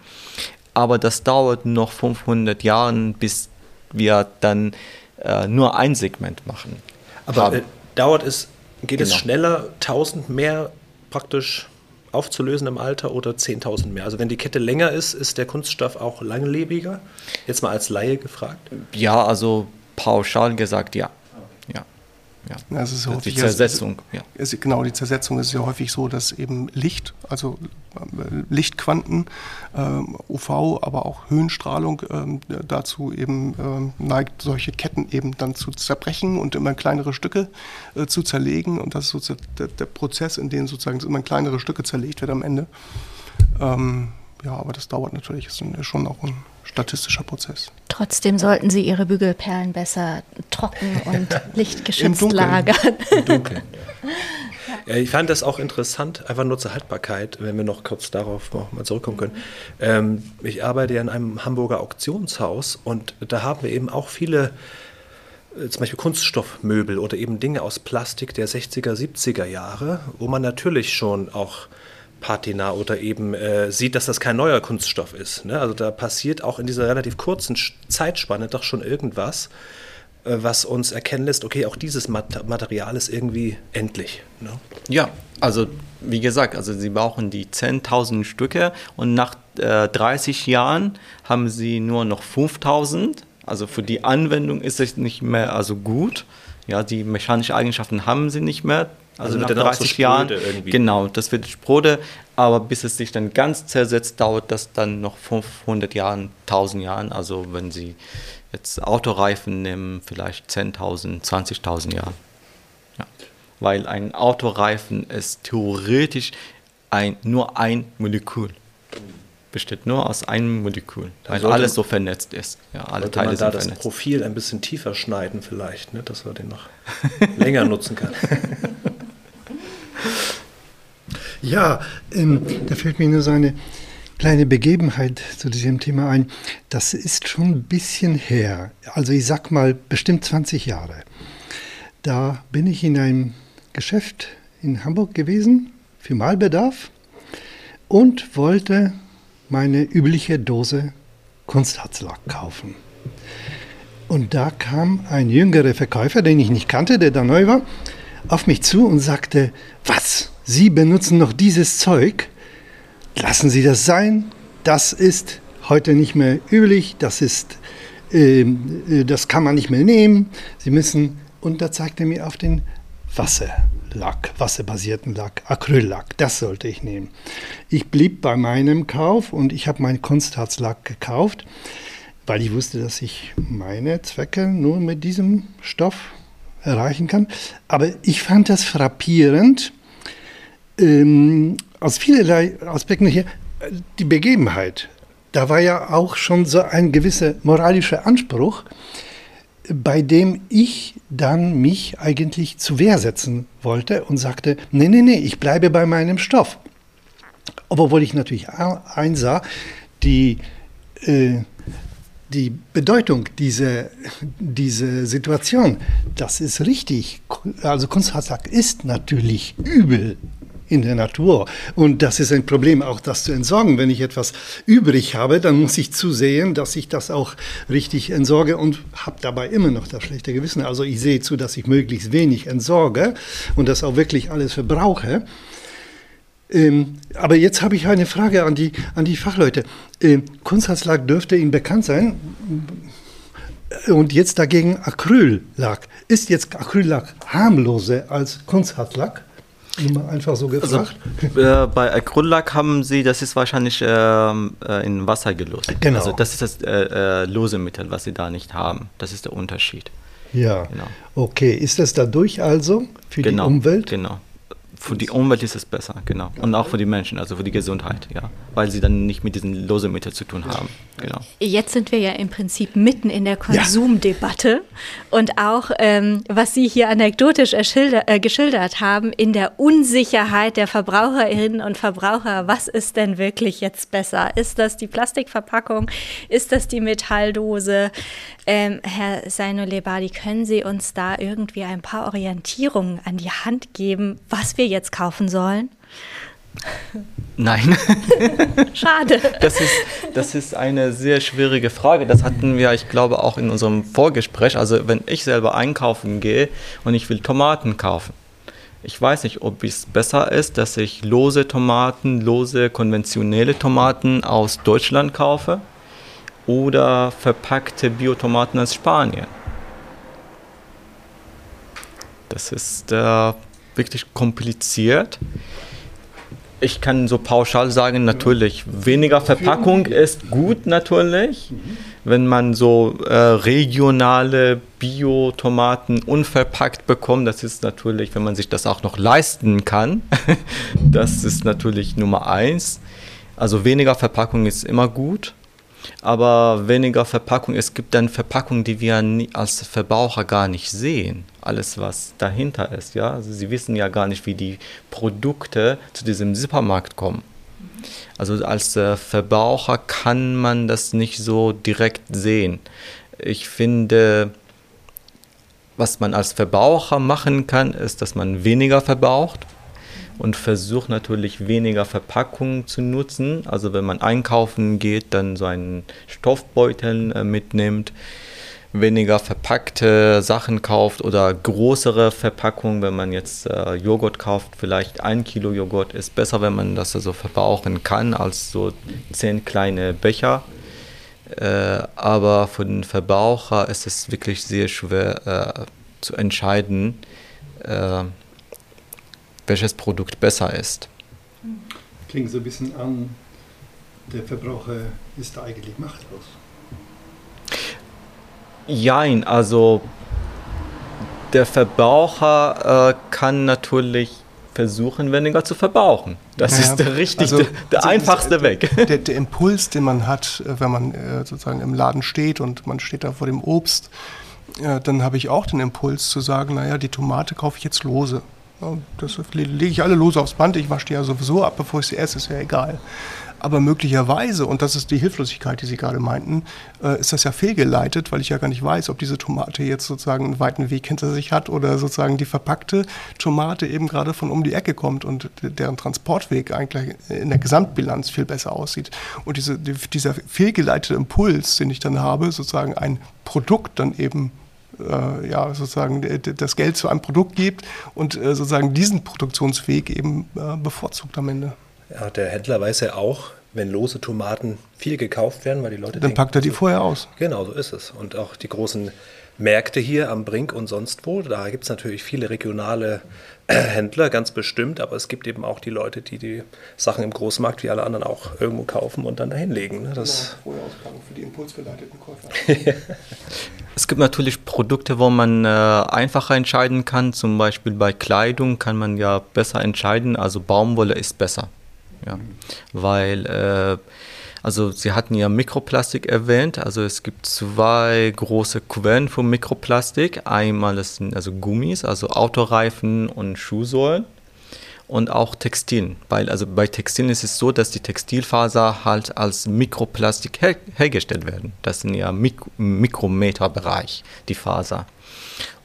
Aber das dauert noch 500 Jahre, bis wir dann äh, nur ein Segment machen. Aber äh, dauert es, geht genau. es schneller, 1000 mehr praktisch aufzulösen im Alter oder 10.000 mehr? Also wenn die Kette länger ist, ist der Kunststoff auch langlebiger? Jetzt mal als Laie gefragt. Ja, also pauschal gesagt, ja. Ja. Das ist häufig, die Zersetzung. Ja. Ist, genau, die Zersetzung ist ja häufig so, dass eben Licht, also äh, Lichtquanten, äh, UV, aber auch Höhenstrahlung äh, dazu eben äh, neigt, solche Ketten eben dann zu zerbrechen und immer in kleinere Stücke äh, zu zerlegen. Und das ist so der, der, Prozess, in dem sozusagen immer in kleinere Stücke zerlegt wird am Ende. Ähm, ja, aber das dauert natürlich, ist schon auch ein statistischer Prozess. Trotzdem sollten Sie Ihre Bügelperlen besser trocken und lichtgeschützt Im lagern. Im Dunkeln. Ja, ich fand das auch interessant, einfach nur zur Haltbarkeit, wenn wir noch kurz darauf noch mal zurückkommen können. Ähm, ich arbeite ja in einem Hamburger Auktionshaus und da haben wir eben auch viele äh, zum Beispiel Kunststoffmöbel oder eben Dinge aus Plastik der 60er, 70er Jahre, wo man natürlich schon auch Patina oder eben äh, sieht, dass das kein neuer Kunststoff ist. Ne? Also da passiert auch in dieser relativ kurzen Zeitspanne doch schon irgendwas, äh, was uns erkennen lässt, okay, auch dieses Mat Material ist irgendwie endlich. Ne? Ja, also wie gesagt, also sie brauchen die 10.000 Stücke und nach äh, 30 Jahren haben sie nur noch 5.000. Also für die Anwendung ist es nicht mehr also gut. Ja, die mechanischen Eigenschaften haben sie nicht mehr. Also, also nach 30 so Jahren. Irgendwie. Genau, das wird spröde, aber bis es sich dann ganz zersetzt, dauert das dann noch 500 Jahren, 1000 Jahren. Also wenn Sie jetzt Autoreifen nehmen, vielleicht 10.000, 20.000 Jahre. Ja. Weil ein Autoreifen ist theoretisch ein, nur ein Molekül. Besteht nur aus einem Molekül, weil alles so vernetzt ist. Ja, alle Teile man da das vernetzt. Profil ein bisschen tiefer schneiden vielleicht, ne, dass man den noch länger nutzen kann. Ja, ähm, da fällt mir nur so eine kleine Begebenheit zu diesem Thema ein. Das ist schon ein bisschen her. Also ich sag mal bestimmt 20 Jahre. Da bin ich in einem Geschäft in Hamburg gewesen für Malbedarf und wollte meine übliche Dose Kunstharzlack kaufen. Und da kam ein jüngerer Verkäufer, den ich nicht kannte, der da neu war, auf mich zu und sagte, was, Sie benutzen noch dieses Zeug? Lassen Sie das sein, das ist heute nicht mehr üblich, das ist, ähm, äh, das kann man nicht mehr nehmen. Sie müssen, und da zeigte er mir auf den Wasserlack, wasserbasierten Lack, Acryllack, das sollte ich nehmen. Ich blieb bei meinem Kauf und ich habe meinen Kunstharzlack gekauft, weil ich wusste, dass ich meine Zwecke nur mit diesem Stoff erreichen kann. Aber ich fand das frappierend, ähm, aus vielerlei Aspekten hier, die Begebenheit. Da war ja auch schon so ein gewisser moralischer Anspruch. Bei dem ich dann mich eigentlich zu Wehr setzen wollte und sagte, nee, nee, nee, ich bleibe bei meinem Stoff. Obwohl ich natürlich einsah, die, äh, die Bedeutung dieser, dieser Situation, das ist richtig. Also Kunsthandwerk ist natürlich übel in der Natur. Und das ist ein Problem, auch das zu entsorgen. Wenn ich etwas übrig habe, dann muss ich zusehen, dass ich das auch richtig entsorge und habe dabei immer noch das schlechte Gewissen. Also ich sehe zu, dass ich möglichst wenig entsorge und das auch wirklich alles verbrauche. Ähm, aber jetzt habe ich eine Frage an die, an die Fachleute. Ähm, Kunsthartslack dürfte Ihnen bekannt sein. Und jetzt dagegen Acryllack. Ist jetzt Acryllack harmloser als Kunsthartlack? Immer einfach so gefragt. Also, äh, bei Acryllack haben Sie, das ist wahrscheinlich ähm, äh, in Wasser gelost. Genau. Also das ist das äh, äh, lose Mittel, was Sie da nicht haben. Das ist der Unterschied. Ja. Genau. Okay, ist das dadurch also für genau, die Umwelt? Genau. Für die Umwelt ist es besser, genau. Und auch für die Menschen, also für die Gesundheit, ja. Weil sie dann nicht mit diesen Losemitteln zu tun haben. Genau. Jetzt sind wir ja im Prinzip mitten in der Konsumdebatte. Ja. Und auch, ähm, was Sie hier anekdotisch äh, geschildert haben, in der Unsicherheit der Verbraucherinnen und Verbraucher, was ist denn wirklich jetzt besser? Ist das die Plastikverpackung? Ist das die Metalldose? Ähm, Herr Seino Lebadi, können Sie uns da irgendwie ein paar Orientierungen an die Hand geben, was wir jetzt kaufen sollen? Nein. Schade. Das ist, das ist eine sehr schwierige Frage. Das hatten wir, ich glaube, auch in unserem Vorgespräch. Also wenn ich selber einkaufen gehe und ich will Tomaten kaufen. Ich weiß nicht, ob es besser ist, dass ich lose Tomaten, lose konventionelle Tomaten aus Deutschland kaufe oder verpackte Biotomaten aus Spanien. Das ist äh, wirklich kompliziert. Ich kann so pauschal sagen, natürlich, weniger Verpackung ist gut natürlich. Wenn man so äh, regionale Bio-Tomaten unverpackt bekommt, das ist natürlich, wenn man sich das auch noch leisten kann, das ist natürlich Nummer eins. Also weniger Verpackung ist immer gut aber weniger Verpackung. Es gibt dann Verpackungen, die wir als Verbraucher gar nicht sehen. Alles, was dahinter ist. Ja? Also sie wissen ja gar nicht, wie die Produkte zu diesem Supermarkt kommen. Also als äh, Verbraucher kann man das nicht so direkt sehen. Ich finde, was man als Verbraucher machen kann, ist, dass man weniger verbraucht und versucht natürlich weniger Verpackungen zu nutzen. Also wenn man einkaufen geht, dann so einen Stoffbeutel äh, mitnimmt, weniger verpackte Sachen kauft oder größere Verpackungen, wenn man jetzt äh, Joghurt kauft, vielleicht ein Kilo Joghurt ist besser, wenn man das also verbrauchen kann, als so zehn kleine Becher. Äh, aber für den Verbraucher ist es wirklich sehr schwer zu entscheiden, welches Produkt besser ist. Klingt so ein bisschen an, der Verbraucher ist da eigentlich machtlos. Jein, also der Verbraucher äh, kann natürlich versuchen, weniger zu verbrauchen. Das naja, ist der richtige, also, der also einfachste Weg. Der, der, Impuls, den man hat, äh, wenn man äh, sozusagen im Laden steht und man steht da vor dem Obst, äh, dann habe ich auch den Impuls zu sagen, naja, die Tomate kaufe ich jetzt lose. Das lege ich alle los aufs Band. Ich wasche die ja sowieso ab, bevor ich sie esse, ist ja egal. Aber möglicherweise, und das ist die Hilflosigkeit, die Sie gerade meinten, äh, ist das ja fehlgeleitet, weil ich ja gar nicht weiß, ob diese Tomate jetzt sozusagen einen weiten Weg hinter sich hat oder sozusagen die verpackte Tomate eben gerade von um die Ecke kommt und deren Transportweg eigentlich in der Gesamtbilanz viel besser aussieht. Und diese, dieser fehlgeleitete Impuls, den ich dann habe, sozusagen ein Produkt dann eben äh, ja, sozusagen das Geld zu einem Produkt gibt und äh, sozusagen diesen Produktionsweg eben äh, bevorzugt am Ende. Ja, der Händler weiß ja auch, wenn lose Tomaten viel gekauft werden, weil die Leute. Dann denken, packt er die vorher aus. Genau, so ist es. Und auch die großen Märkte hier am Brink und sonst wo, da gibt es natürlich viele regionale Händler, ganz bestimmt, aber es gibt eben auch die Leute, die die Sachen im Großmarkt wie alle anderen auch irgendwo kaufen und dann dahinlegen. Ne? Das genau, für die impulsgeleiteten Käufer. es gibt natürlich Produkte, wo man äh, einfacher entscheiden kann. Zum Beispiel bei Kleidung kann man ja besser entscheiden. Also Baumwolle ist besser. Ja. Mhm. Weil äh, Also Sie hatten ja Mikroplastik erwähnt. Also es gibt zwei große Quellen von Mikroplastik. Einmal das sind also Gummis, also Autoreifen und Schuhsohlen und auch Textilien. Weil also bei Textilien ist es so, dass die Textilfaser halt als Mikroplastik her hergestellt werden. Das sind ja Mik Mikrometerbereich, die Faser.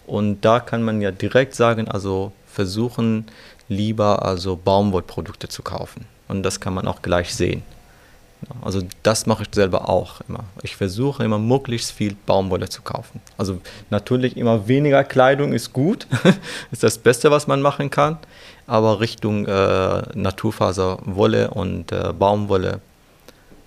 Und da kann man ja direkt sagen, also versuchen lieber also Baumwollprodukte zu kaufen. Und das kann man auch gleich sehen. Also das mache ich selber auch immer. Ich versuche immer möglichst viel Baumwolle zu kaufen. Also natürlich immer weniger Kleidung ist gut, ist das Beste, was man machen kann. Aber Richtung äh, Naturfaserwolle und äh, Baumwolle,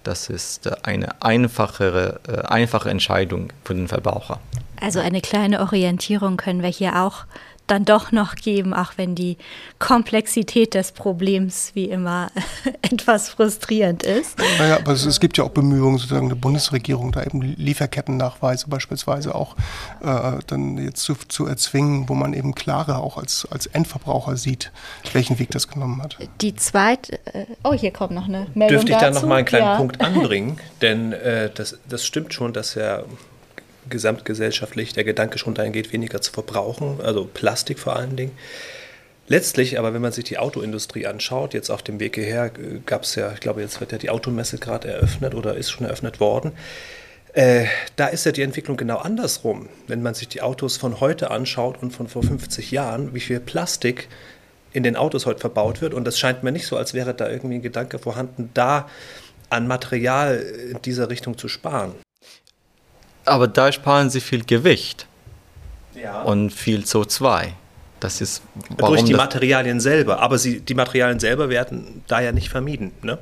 das ist äh, eine einfachere, äh, einfache Entscheidung für den Verbraucher. Also eine kleine Orientierung können wir hier auch dann doch noch geben, auch wenn die Komplexität des Problems wie immer etwas frustrierend ist. Naja, aber es, es, gibt ja auch Bemühungen sozusagen der Bundesregierung, da eben Lieferkettennachweise beispielsweise auch äh, dann jetzt zu, zu erzwingen, wo man eben klarer auch als, als Endverbraucher sieht, welchen Weg das genommen hat. Die zweite, äh, oh, hier kommt noch eine Meldung Dürfte ich dazu? da noch mal einen kleinen ja. Punkt anbringen? Denn äh, das, das stimmt schon, dass ja gesamtgesellschaftlich der Gedanke schon dahin geht, weniger zu verbrauchen, also Plastik vor allen Dingen. Letztlich aber, wenn man sich die Autoindustrie anschaut, jetzt auf dem Weg hierher gab es ja, ich glaube, jetzt wird ja die Automesse gerade eröffnet oder ist schon eröffnet worden. Äh, da ist ja die Entwicklung genau andersrum. Wenn man sich die Autos von heute anschaut und von vor 50 Jahren, wie viel Plastik in den Autos heute verbaut wird. Und das scheint mir nicht so, als wäre da irgendwie ein Gedanke vorhanden, da an Material in dieser Richtung zu sparen. Aber da sparen sie viel Gewicht Ja. und viel CO2. Das ist Durch die Materialien selber. Aber sie, die Materialien selber werden da ja nicht vermieden. Ne?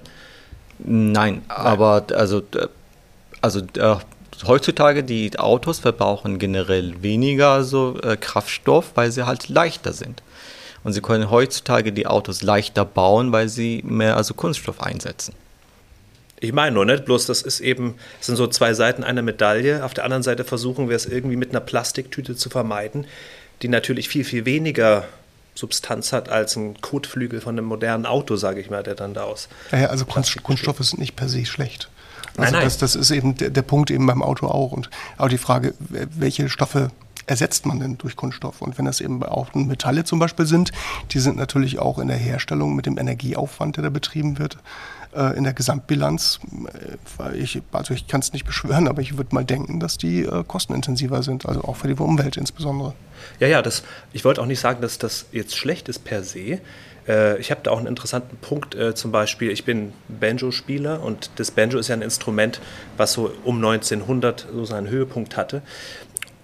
Nein, aber also, also äh, heutzutage die Autos verbrauchen generell weniger so äh, Kraftstoff, weil sie halt leichter sind. Und sie können heutzutage die Autos leichter bauen, weil sie mehr also Kunststoff einsetzen. Ich meine nur, nicht bloß das ist eben, es sind so zwei Seiten einer Medaille. Auf der anderen Seite versuchen wir es irgendwie mit einer Plastiktüte zu vermeiden, die natürlich viel, viel weniger Substanz hat als ein Kotflügel von einem modernen Auto, sage ich mal, der dann da aus. Ja, also Kunst, Kunststoffe sind nicht per se schlecht. Nein, Also nein. Das, das ist eben der, der Punkt eben beim Auto auch. Und auch die Frage, welche Stoffe ersetzt man denn durch Kunststoff? Und wenn das eben auch Metalle zum Beispiel sind, die sind natürlich auch in der Herstellung mit dem Energieaufwand, der da betrieben wird, äh, in der Gesamtbilanz, äh, ich, also ich kann es nicht beschwören, aber ich würde mal denken, dass die äh, kostenintensiver sind, also auch für die Umwelt insbesondere. Ja, ja, das, ich wollte auch nicht sagen, dass das jetzt schlecht ist per se. Äh, ich habe da auch einen interessanten Punkt, äh, zum Beispiel, ich bin Banjo-Spieler und das Banjo ist ja ein Instrument, was so um 1900 so seinen Höhepunkt hatte.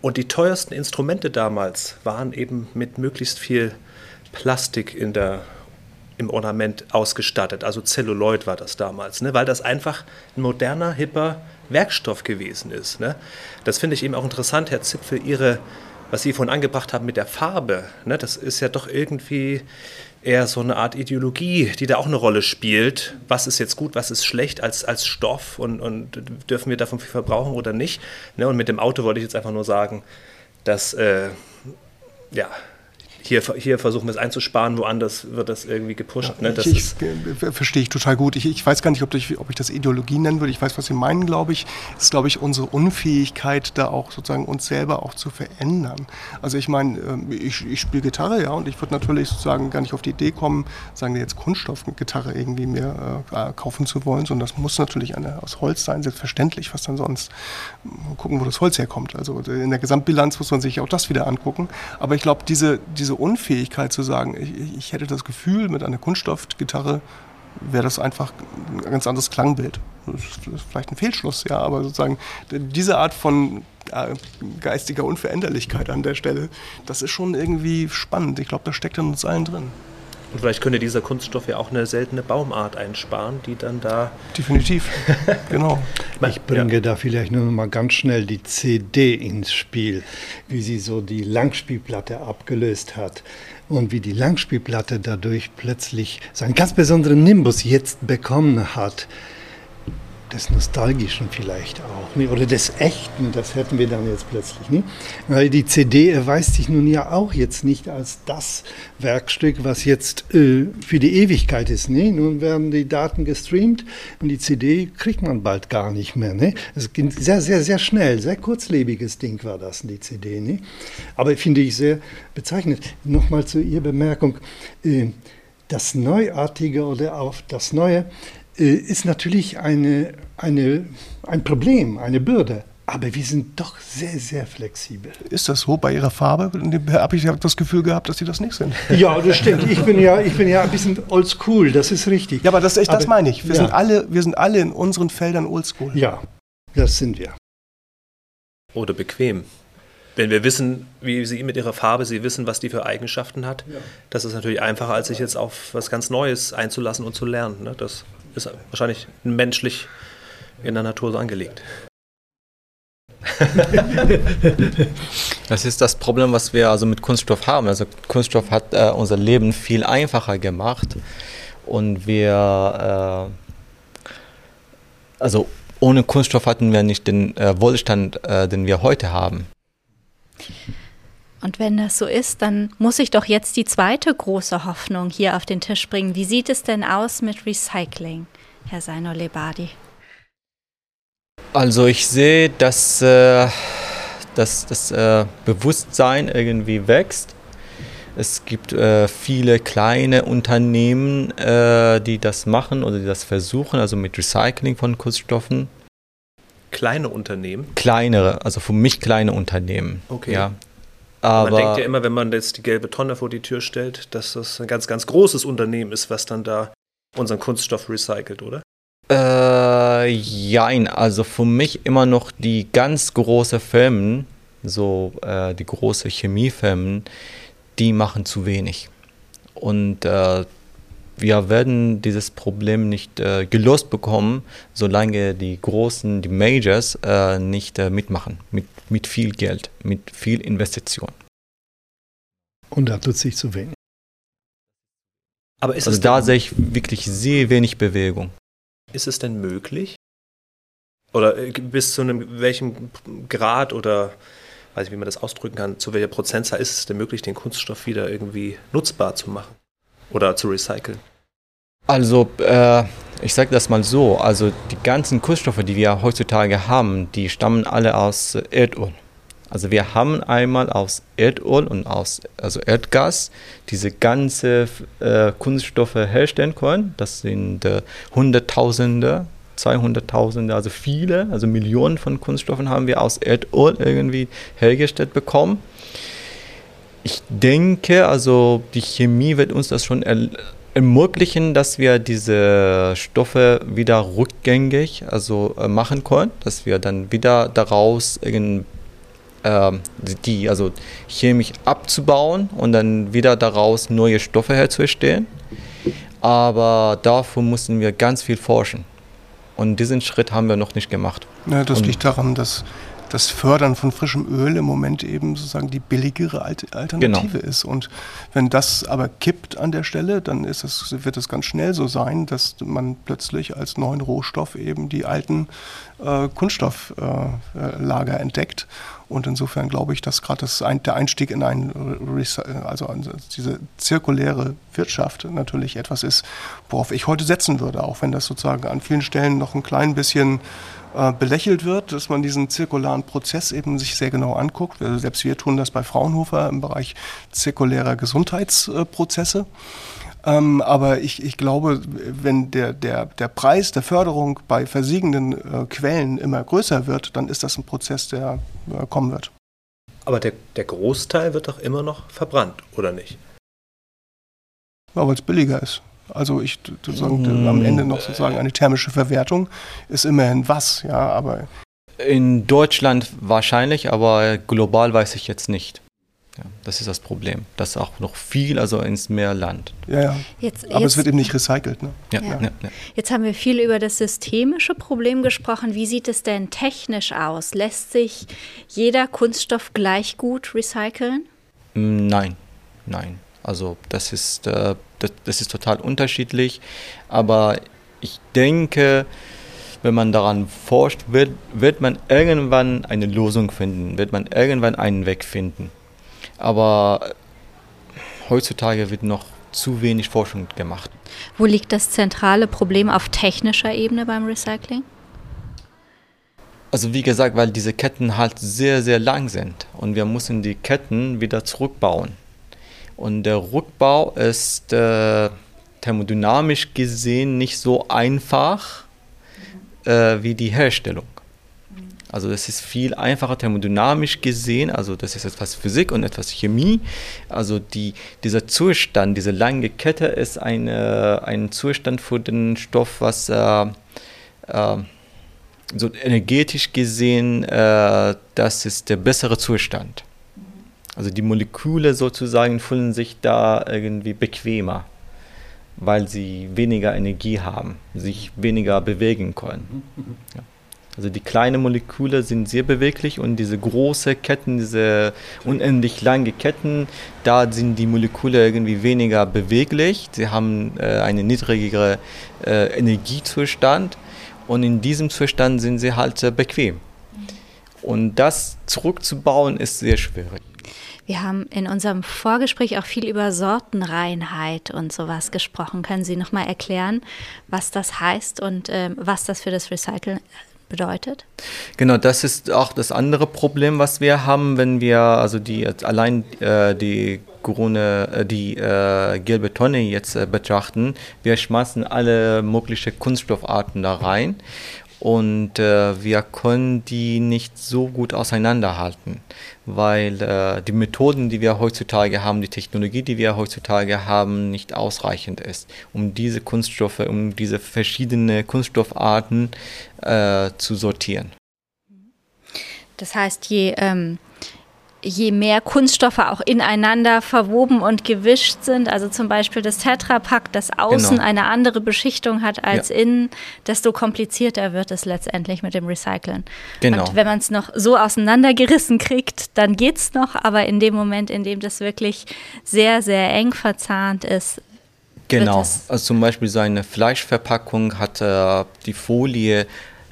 Und die teuersten Instrumente damals waren eben mit möglichst viel Plastik in der, im Ornament ausgestattet. Also Zelluloid war das damals, ne? weil das einfach ein moderner, hipper Werkstoff gewesen ist. Ne? Das finde ich eben auch interessant, Herr Zipfel, Ihre, was Sie vorhin angebracht haben mit der Farbe. Ne? Das ist ja doch irgendwie eher so eine Art Ideologie, die da auch eine Rolle spielt. Was ist jetzt gut, was ist schlecht als, als Stoff und, und dürfen wir davon viel verbrauchen oder nicht? Ne? Und mit dem Auto wollte ich jetzt einfach nur sagen, dass äh, ja, hier, hier versuchen wir es einzusparen, woanders wird das irgendwie gepusht. Ne? Das ich, ich, äh, verstehe ich total gut. Ich, ich weiß gar nicht, ob ich, ob ich das Ideologie nennen würde. Ich weiß, was Sie meinen, glaube ich. Das ist, glaube ich, unsere Unfähigkeit, da auch sozusagen uns selber auch zu verändern. Also ich meine, ähm, ich, spiele Gitarre, ja, und ich würde natürlich sozusagen gar nicht auf die Idee kommen, sagen wir jetzt Kunststoffgitarre irgendwie mir äh, kaufen zu wollen, sondern das muss natürlich eine aus Holz sein, selbstverständlich, was dann sonst. Mal gucken, wo das Holz herkommt. Also in der Gesamtbilanz muss man sich auch das wieder angucken. Aber ich glaube, diese, diese Unfähigkeit zu sagen, ich, ich hätte das Gefühl, mit einer Kunststoffgitarre wäre das einfach ein ganz anderes Klangbild. Vielleicht ein Fehlschluss, ja, aber sozusagen diese Art von äh, geistiger Unveränderlichkeit an der Stelle, das ist schon irgendwie spannend. Ich glaube, das steckt in uns allen drin. Und vielleicht könnte dieser Kunststoff ja auch eine seltene Baumart einsparen, die dann da. Definitiv. genau. Ich bringe da vielleicht nur noch mal ganz schnell die CD ins Spiel, wie sie so die Langspielplatte abgelöst hat und wie die Langspielplatte dadurch plötzlich so einen ganz besonderen Nimbus jetzt bekommen hat. Des Nostalgischen vielleicht auch, ne? oder des Echten, das hätten wir dann jetzt plötzlich. Ne? Weil die CD erweist sich nun ja auch jetzt nicht als das Werkstück, was jetzt äh, für die Ewigkeit ist. Ne? Nun werden die Daten gestreamt und die CD kriegt man bald gar nicht mehr. Ne? Es ging sehr, sehr, sehr schnell, sehr kurzlebiges Ding war das, die CD. Ne? Aber finde ich sehr bezeichnend. Nochmal zu Ihrer Bemerkung. Äh, das Neuartige oder auf das Neue ist natürlich eine, eine, ein Problem, eine Bürde. Aber wir sind doch sehr, sehr flexibel. Ist das so bei Ihrer Farbe? Habe ich das Gefühl gehabt, dass Sie das nicht sind. Ja, das stimmt. Ich bin ja, ich bin ja ein bisschen oldschool, das ist richtig. Ja, aber das, ich, aber, das meine ich. Wir, ja. sind alle, wir sind alle in unseren Feldern oldschool. Ja, das sind wir. Oder bequem. Wenn wir wissen, wie sie mit ihrer Farbe, sie wissen, was die für Eigenschaften hat, ja. das ist natürlich einfacher, als sich jetzt auf was ganz Neues einzulassen und zu lernen. Ne? Das ist wahrscheinlich menschlich in der Natur so angelegt. das ist das Problem, was wir also mit Kunststoff haben. Also Kunststoff hat äh, unser Leben viel einfacher gemacht und wir, äh, also ohne Kunststoff hatten wir nicht den äh, Wohlstand, äh, den wir heute haben. Und wenn das so ist, dann muss ich doch jetzt die zweite große Hoffnung hier auf den Tisch bringen. Wie sieht es denn aus mit Recycling, Herr Seino Lebadi? Also ich sehe, dass, äh, dass das äh, Bewusstsein irgendwie wächst. Es gibt äh, viele kleine Unternehmen, äh, die das machen oder die das versuchen, also mit Recycling von Kunststoffen. Kleine Unternehmen? Kleinere, also für mich kleine Unternehmen. Okay. Ja. Aber man denkt ja immer, wenn man jetzt die gelbe Tonne vor die Tür stellt, dass das ein ganz, ganz großes Unternehmen ist, was dann da unseren Kunststoff recycelt, oder? Äh, jein, also für mich immer noch die ganz großen Firmen, so äh, die großen Chemiefirmen, die machen zu wenig. Und äh, wir werden dieses Problem nicht äh, gelöst bekommen, solange die großen, die Majors äh, nicht äh, mitmachen, mit, mit viel Geld, mit viel Investition. Und da tut sich zu wenig. Aber ist also da sehe ich wirklich sehr wenig Bewegung. Ist es denn möglich? Oder äh, bis zu einem welchem Grad oder weiß ich, wie man das ausdrücken kann, zu welcher Prozentzahl ist es denn möglich, den Kunststoff wieder irgendwie nutzbar zu machen oder zu recyceln? Also, äh, ich sage das mal so, also die ganzen Kunststoffe, die wir heutzutage haben, die stammen alle aus Erdöl. Also wir haben einmal aus Erdöl und aus also Erdgas diese ganze äh, Kunststoffe herstellen können. Das sind äh, Hunderttausende, Zweihunderttausende, also viele, also Millionen von Kunststoffen haben wir aus Erdöl irgendwie hergestellt bekommen. Ich denke, also die Chemie wird uns das schon ermöglichen, dass wir diese Stoffe wieder rückgängig also äh, machen können, dass wir dann wieder daraus irgendein ähm, die also chemisch abzubauen und dann wieder daraus neue Stoffe herzustellen. Aber dafür mussten wir ganz viel forschen. Und diesen Schritt haben wir noch nicht gemacht. Ja, das und liegt daran, dass das Fördern von frischem Öl im Moment eben sozusagen die billigere Alternative genau. ist. Und wenn das aber kippt an der Stelle, dann ist es, wird es ganz schnell so sein, dass man plötzlich als neuen Rohstoff eben die alten äh, Kunststofflager äh, entdeckt. Und insofern glaube ich, dass gerade ein, der Einstieg in ein, also diese zirkuläre Wirtschaft natürlich etwas ist, worauf ich heute setzen würde, auch wenn das sozusagen an vielen Stellen noch ein klein bisschen äh, belächelt wird, dass man diesen zirkularen Prozess eben sich sehr genau anguckt. Also selbst wir tun das bei Fraunhofer im Bereich zirkulärer Gesundheitsprozesse. Ähm, aber ich, ich glaube, wenn der, der, der Preis der Förderung bei versiegenden äh, Quellen immer größer wird, dann ist das ein Prozess, der äh, kommen wird. Aber der, der Großteil wird doch immer noch verbrannt, oder nicht? Ja, weil es billiger ist. Also ich sozusagen hm. am Ende noch sozusagen eine thermische Verwertung ist immerhin was, ja, aber. In Deutschland wahrscheinlich, aber global weiß ich jetzt nicht. Ja, das ist das Problem. Das ist auch noch viel, also ins Meerland. Ja, ja. Jetzt, aber jetzt, es wird eben nicht recycelt. Ne? Ja, ja. ja, Jetzt haben wir viel über das systemische Problem gesprochen. Wie sieht es denn technisch aus? Lässt sich jeder Kunststoff gleich gut recyceln? Nein, nein. Also das ist, äh, das, das, ist total unterschiedlich. Aber ich denke, wenn man daran forscht, wird, wird man irgendwann eine Lösung finden, wird man irgendwann einen Weg finden. Aber heutzutage wird noch zu wenig Forschung gemacht. Wo liegt das zentrale Problem auf technischer Ebene beim Recycling? Also wie gesagt, weil diese Ketten halt sehr, sehr lang sind und wir müssen die Ketten wieder zurückbauen. Und der Rückbau ist äh, thermodynamisch gesehen nicht so einfach äh, wie die Herstellung. Also das ist viel einfacher thermodynamisch gesehen, also das ist etwas Physik und etwas Chemie. Also die, dieser Zustand, diese lange Kette ist eine, ein Zustand für den Stoff, was äh, äh, so energetisch gesehen, äh, das ist der bessere Zustand. Also die Moleküle sozusagen fühlen sich da irgendwie bequemer, weil sie weniger Energie haben, sich weniger bewegen können. Ja. Also die kleinen Moleküle sind sehr beweglich und diese großen Ketten, diese unendlich langen Ketten, da sind die Moleküle irgendwie weniger beweglich. Sie haben äh, einen niedrigeren äh, Energiezustand und in diesem Zustand sind sie halt äh, bequem. Und das zurückzubauen ist sehr schwierig. Wir haben in unserem Vorgespräch auch viel über Sortenreinheit und sowas gesprochen. Können Sie noch mal erklären, was das heißt und äh, was das für das Recyceln bedeutet? Genau, das ist auch das andere Problem, was wir haben, wenn wir also die allein äh, die grüne, äh, die äh, gelbe Tonne jetzt äh, betrachten. Wir schmeißen alle möglichen Kunststoffarten da rein und äh, wir können die nicht so gut auseinanderhalten, weil äh, die Methoden, die wir heutzutage haben, die Technologie, die wir heutzutage haben, nicht ausreichend ist, um diese Kunststoffe, um diese verschiedenen Kunststoffarten äh, zu sortieren. Das heißt, je ähm je mehr Kunststoffe auch ineinander verwoben und gewischt sind, also zum Beispiel das Tetrapack, das außen genau. eine andere Beschichtung hat als ja. innen, desto komplizierter wird es letztendlich mit dem Recyceln. Genau. Und wenn man es noch so auseinandergerissen kriegt, dann geht es noch, aber in dem Moment, in dem das wirklich sehr, sehr eng verzahnt ist, Genau, also zum Beispiel seine Fleischverpackung hat äh, die Folie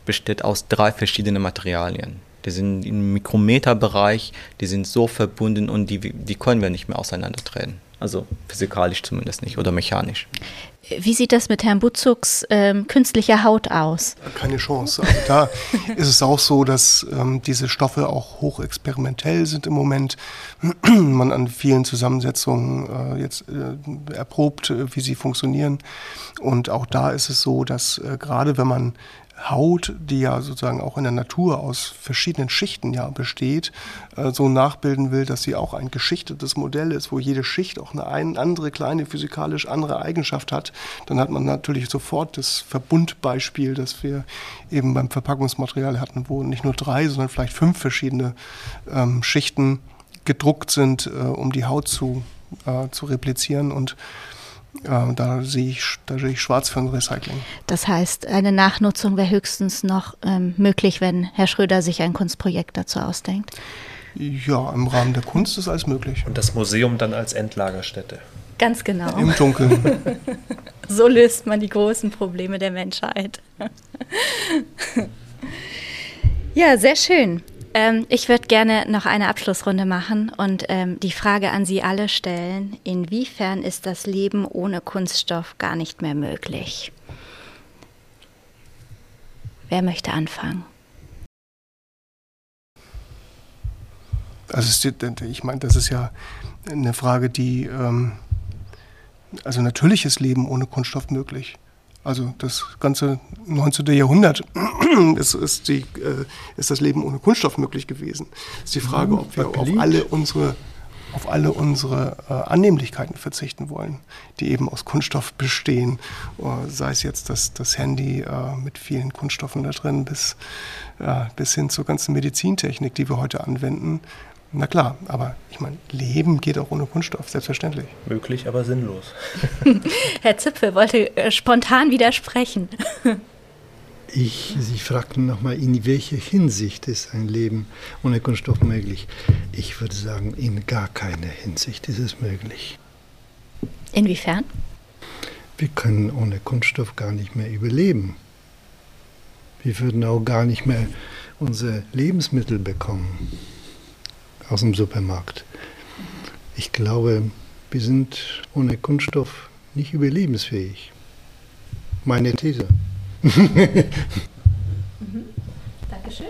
besteht aus drei verschiedenen Materialien die sind im Mikrometerbereich, die sind so verbunden und die, die können wir nicht mehr auseinandertreten. Also physikalisch zumindest nicht oder mechanisch. Wie sieht das mit Herrn Butzugs ähm, künstlicher Haut aus? Keine Chance. Also da ist es auch so, dass ähm, diese Stoffe auch hochexperimentell sind im Moment. Man an vielen Zusammensetzungen äh, jetzt äh, erprobt, äh, wie sie funktionieren. Und auch da ist es so, dass äh, gerade wenn man Haut, die ja sozusagen auch in der Natur aus verschiedenen Schichten ja besteht, äh, so nachbilden will, dass sie auch ein geschichtetes Modell ist, wo jede Schicht auch eine andere kleine physikalisch andere Eigenschaft hat, dann hat man natürlich sofort das Verbundbeispiel, das wir eben beim Verpackungsmaterial hatten, wo nicht nur drei, sondern vielleicht fünf verschiedene ähm, Schichten gedruckt sind, äh, um die Haut zu, äh, zu replizieren. Und da sehe ich, da sehe ich schwarz für ein Recycling. Das heißt, eine Nachnutzung wäre höchstens noch ähm, möglich, wenn Herr Schröder sich ein Kunstprojekt dazu ausdenkt. Ja, im Rahmen der Kunst ist alles möglich. Und das Museum dann als Endlagerstätte. Ganz genau. Im Dunkeln. so löst man die großen Probleme der Menschheit. ja, sehr schön. Ähm, ich würde gerne noch eine Abschlussrunde machen und ähm, die Frage an Sie alle stellen, inwiefern ist das Leben ohne Kunststoff gar nicht mehr möglich? Wer möchte anfangen? Also ich meine, das ist ja eine Frage, die, ähm, also natürlich ist Leben ohne Kunststoff möglich. Also das ganze 19. Jahrhundert ist, ist, die, äh, ist das Leben ohne Kunststoff möglich gewesen. Ist die Frage, ob wir auf alle unsere auf alle unsere äh, Annehmlichkeiten verzichten wollen, die eben aus Kunststoff bestehen. Uh, sei es jetzt das, das Handy uh, mit vielen Kunststoffen da drin, bis, bis hin zur ganzen Medizintechnik, die wir heute anwenden. Na klar, aber ich meine, Leben geht auch ohne Kunststoff, selbstverständlich. Möglich, aber sinnlos. Herr Zipfel wollte äh, spontan widersprechen. Ich, Sie fragten nochmal, in welcher Hinsicht ist ein Leben ohne Kunststoff möglich? Ich würde sagen, in gar keiner Hinsicht ist es möglich. Inwiefern? Wir können ohne Kunststoff gar nicht mehr überleben. Wir würden auch gar nicht mehr unsere Lebensmittel bekommen aus dem Supermarkt. Ich glaube, wir sind ohne Kunststoff nicht überlebensfähig. Meine These. Dankeschön.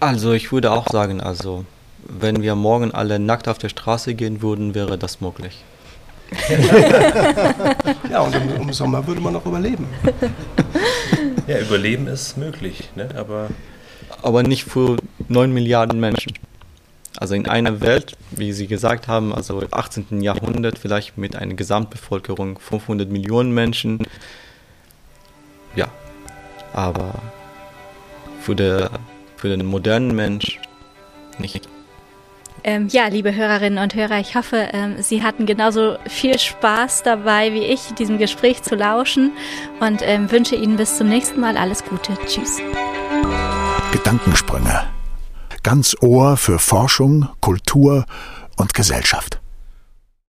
Also ich würde auch sagen, also wenn wir morgen alle nackt auf der Straße gehen würden, wäre das möglich. ja, und im, im, Sommer würde man auch überleben. Ja, überleben ist möglich, ne? aber... Aber nicht für 9 Milliarden Menschen. Also in einer Welt, wie Sie gesagt haben, also im 18. Jahrhundert vielleicht mit einer Gesamtbevölkerung 500 Millionen Menschen. Ja, aber für, der, für den modernen Mensch nicht. Ähm, ja, liebe Hörerinnen und Hörer, ich hoffe, ähm, Sie hatten genauso viel Spaß dabei wie ich, diesem Gespräch zu lauschen und ähm, wünsche Ihnen bis zum nächsten Mal alles Gute. Tschüss. Gedankensprünge. Ganz Ohr für Forschung, Kultur und Gesellschaft.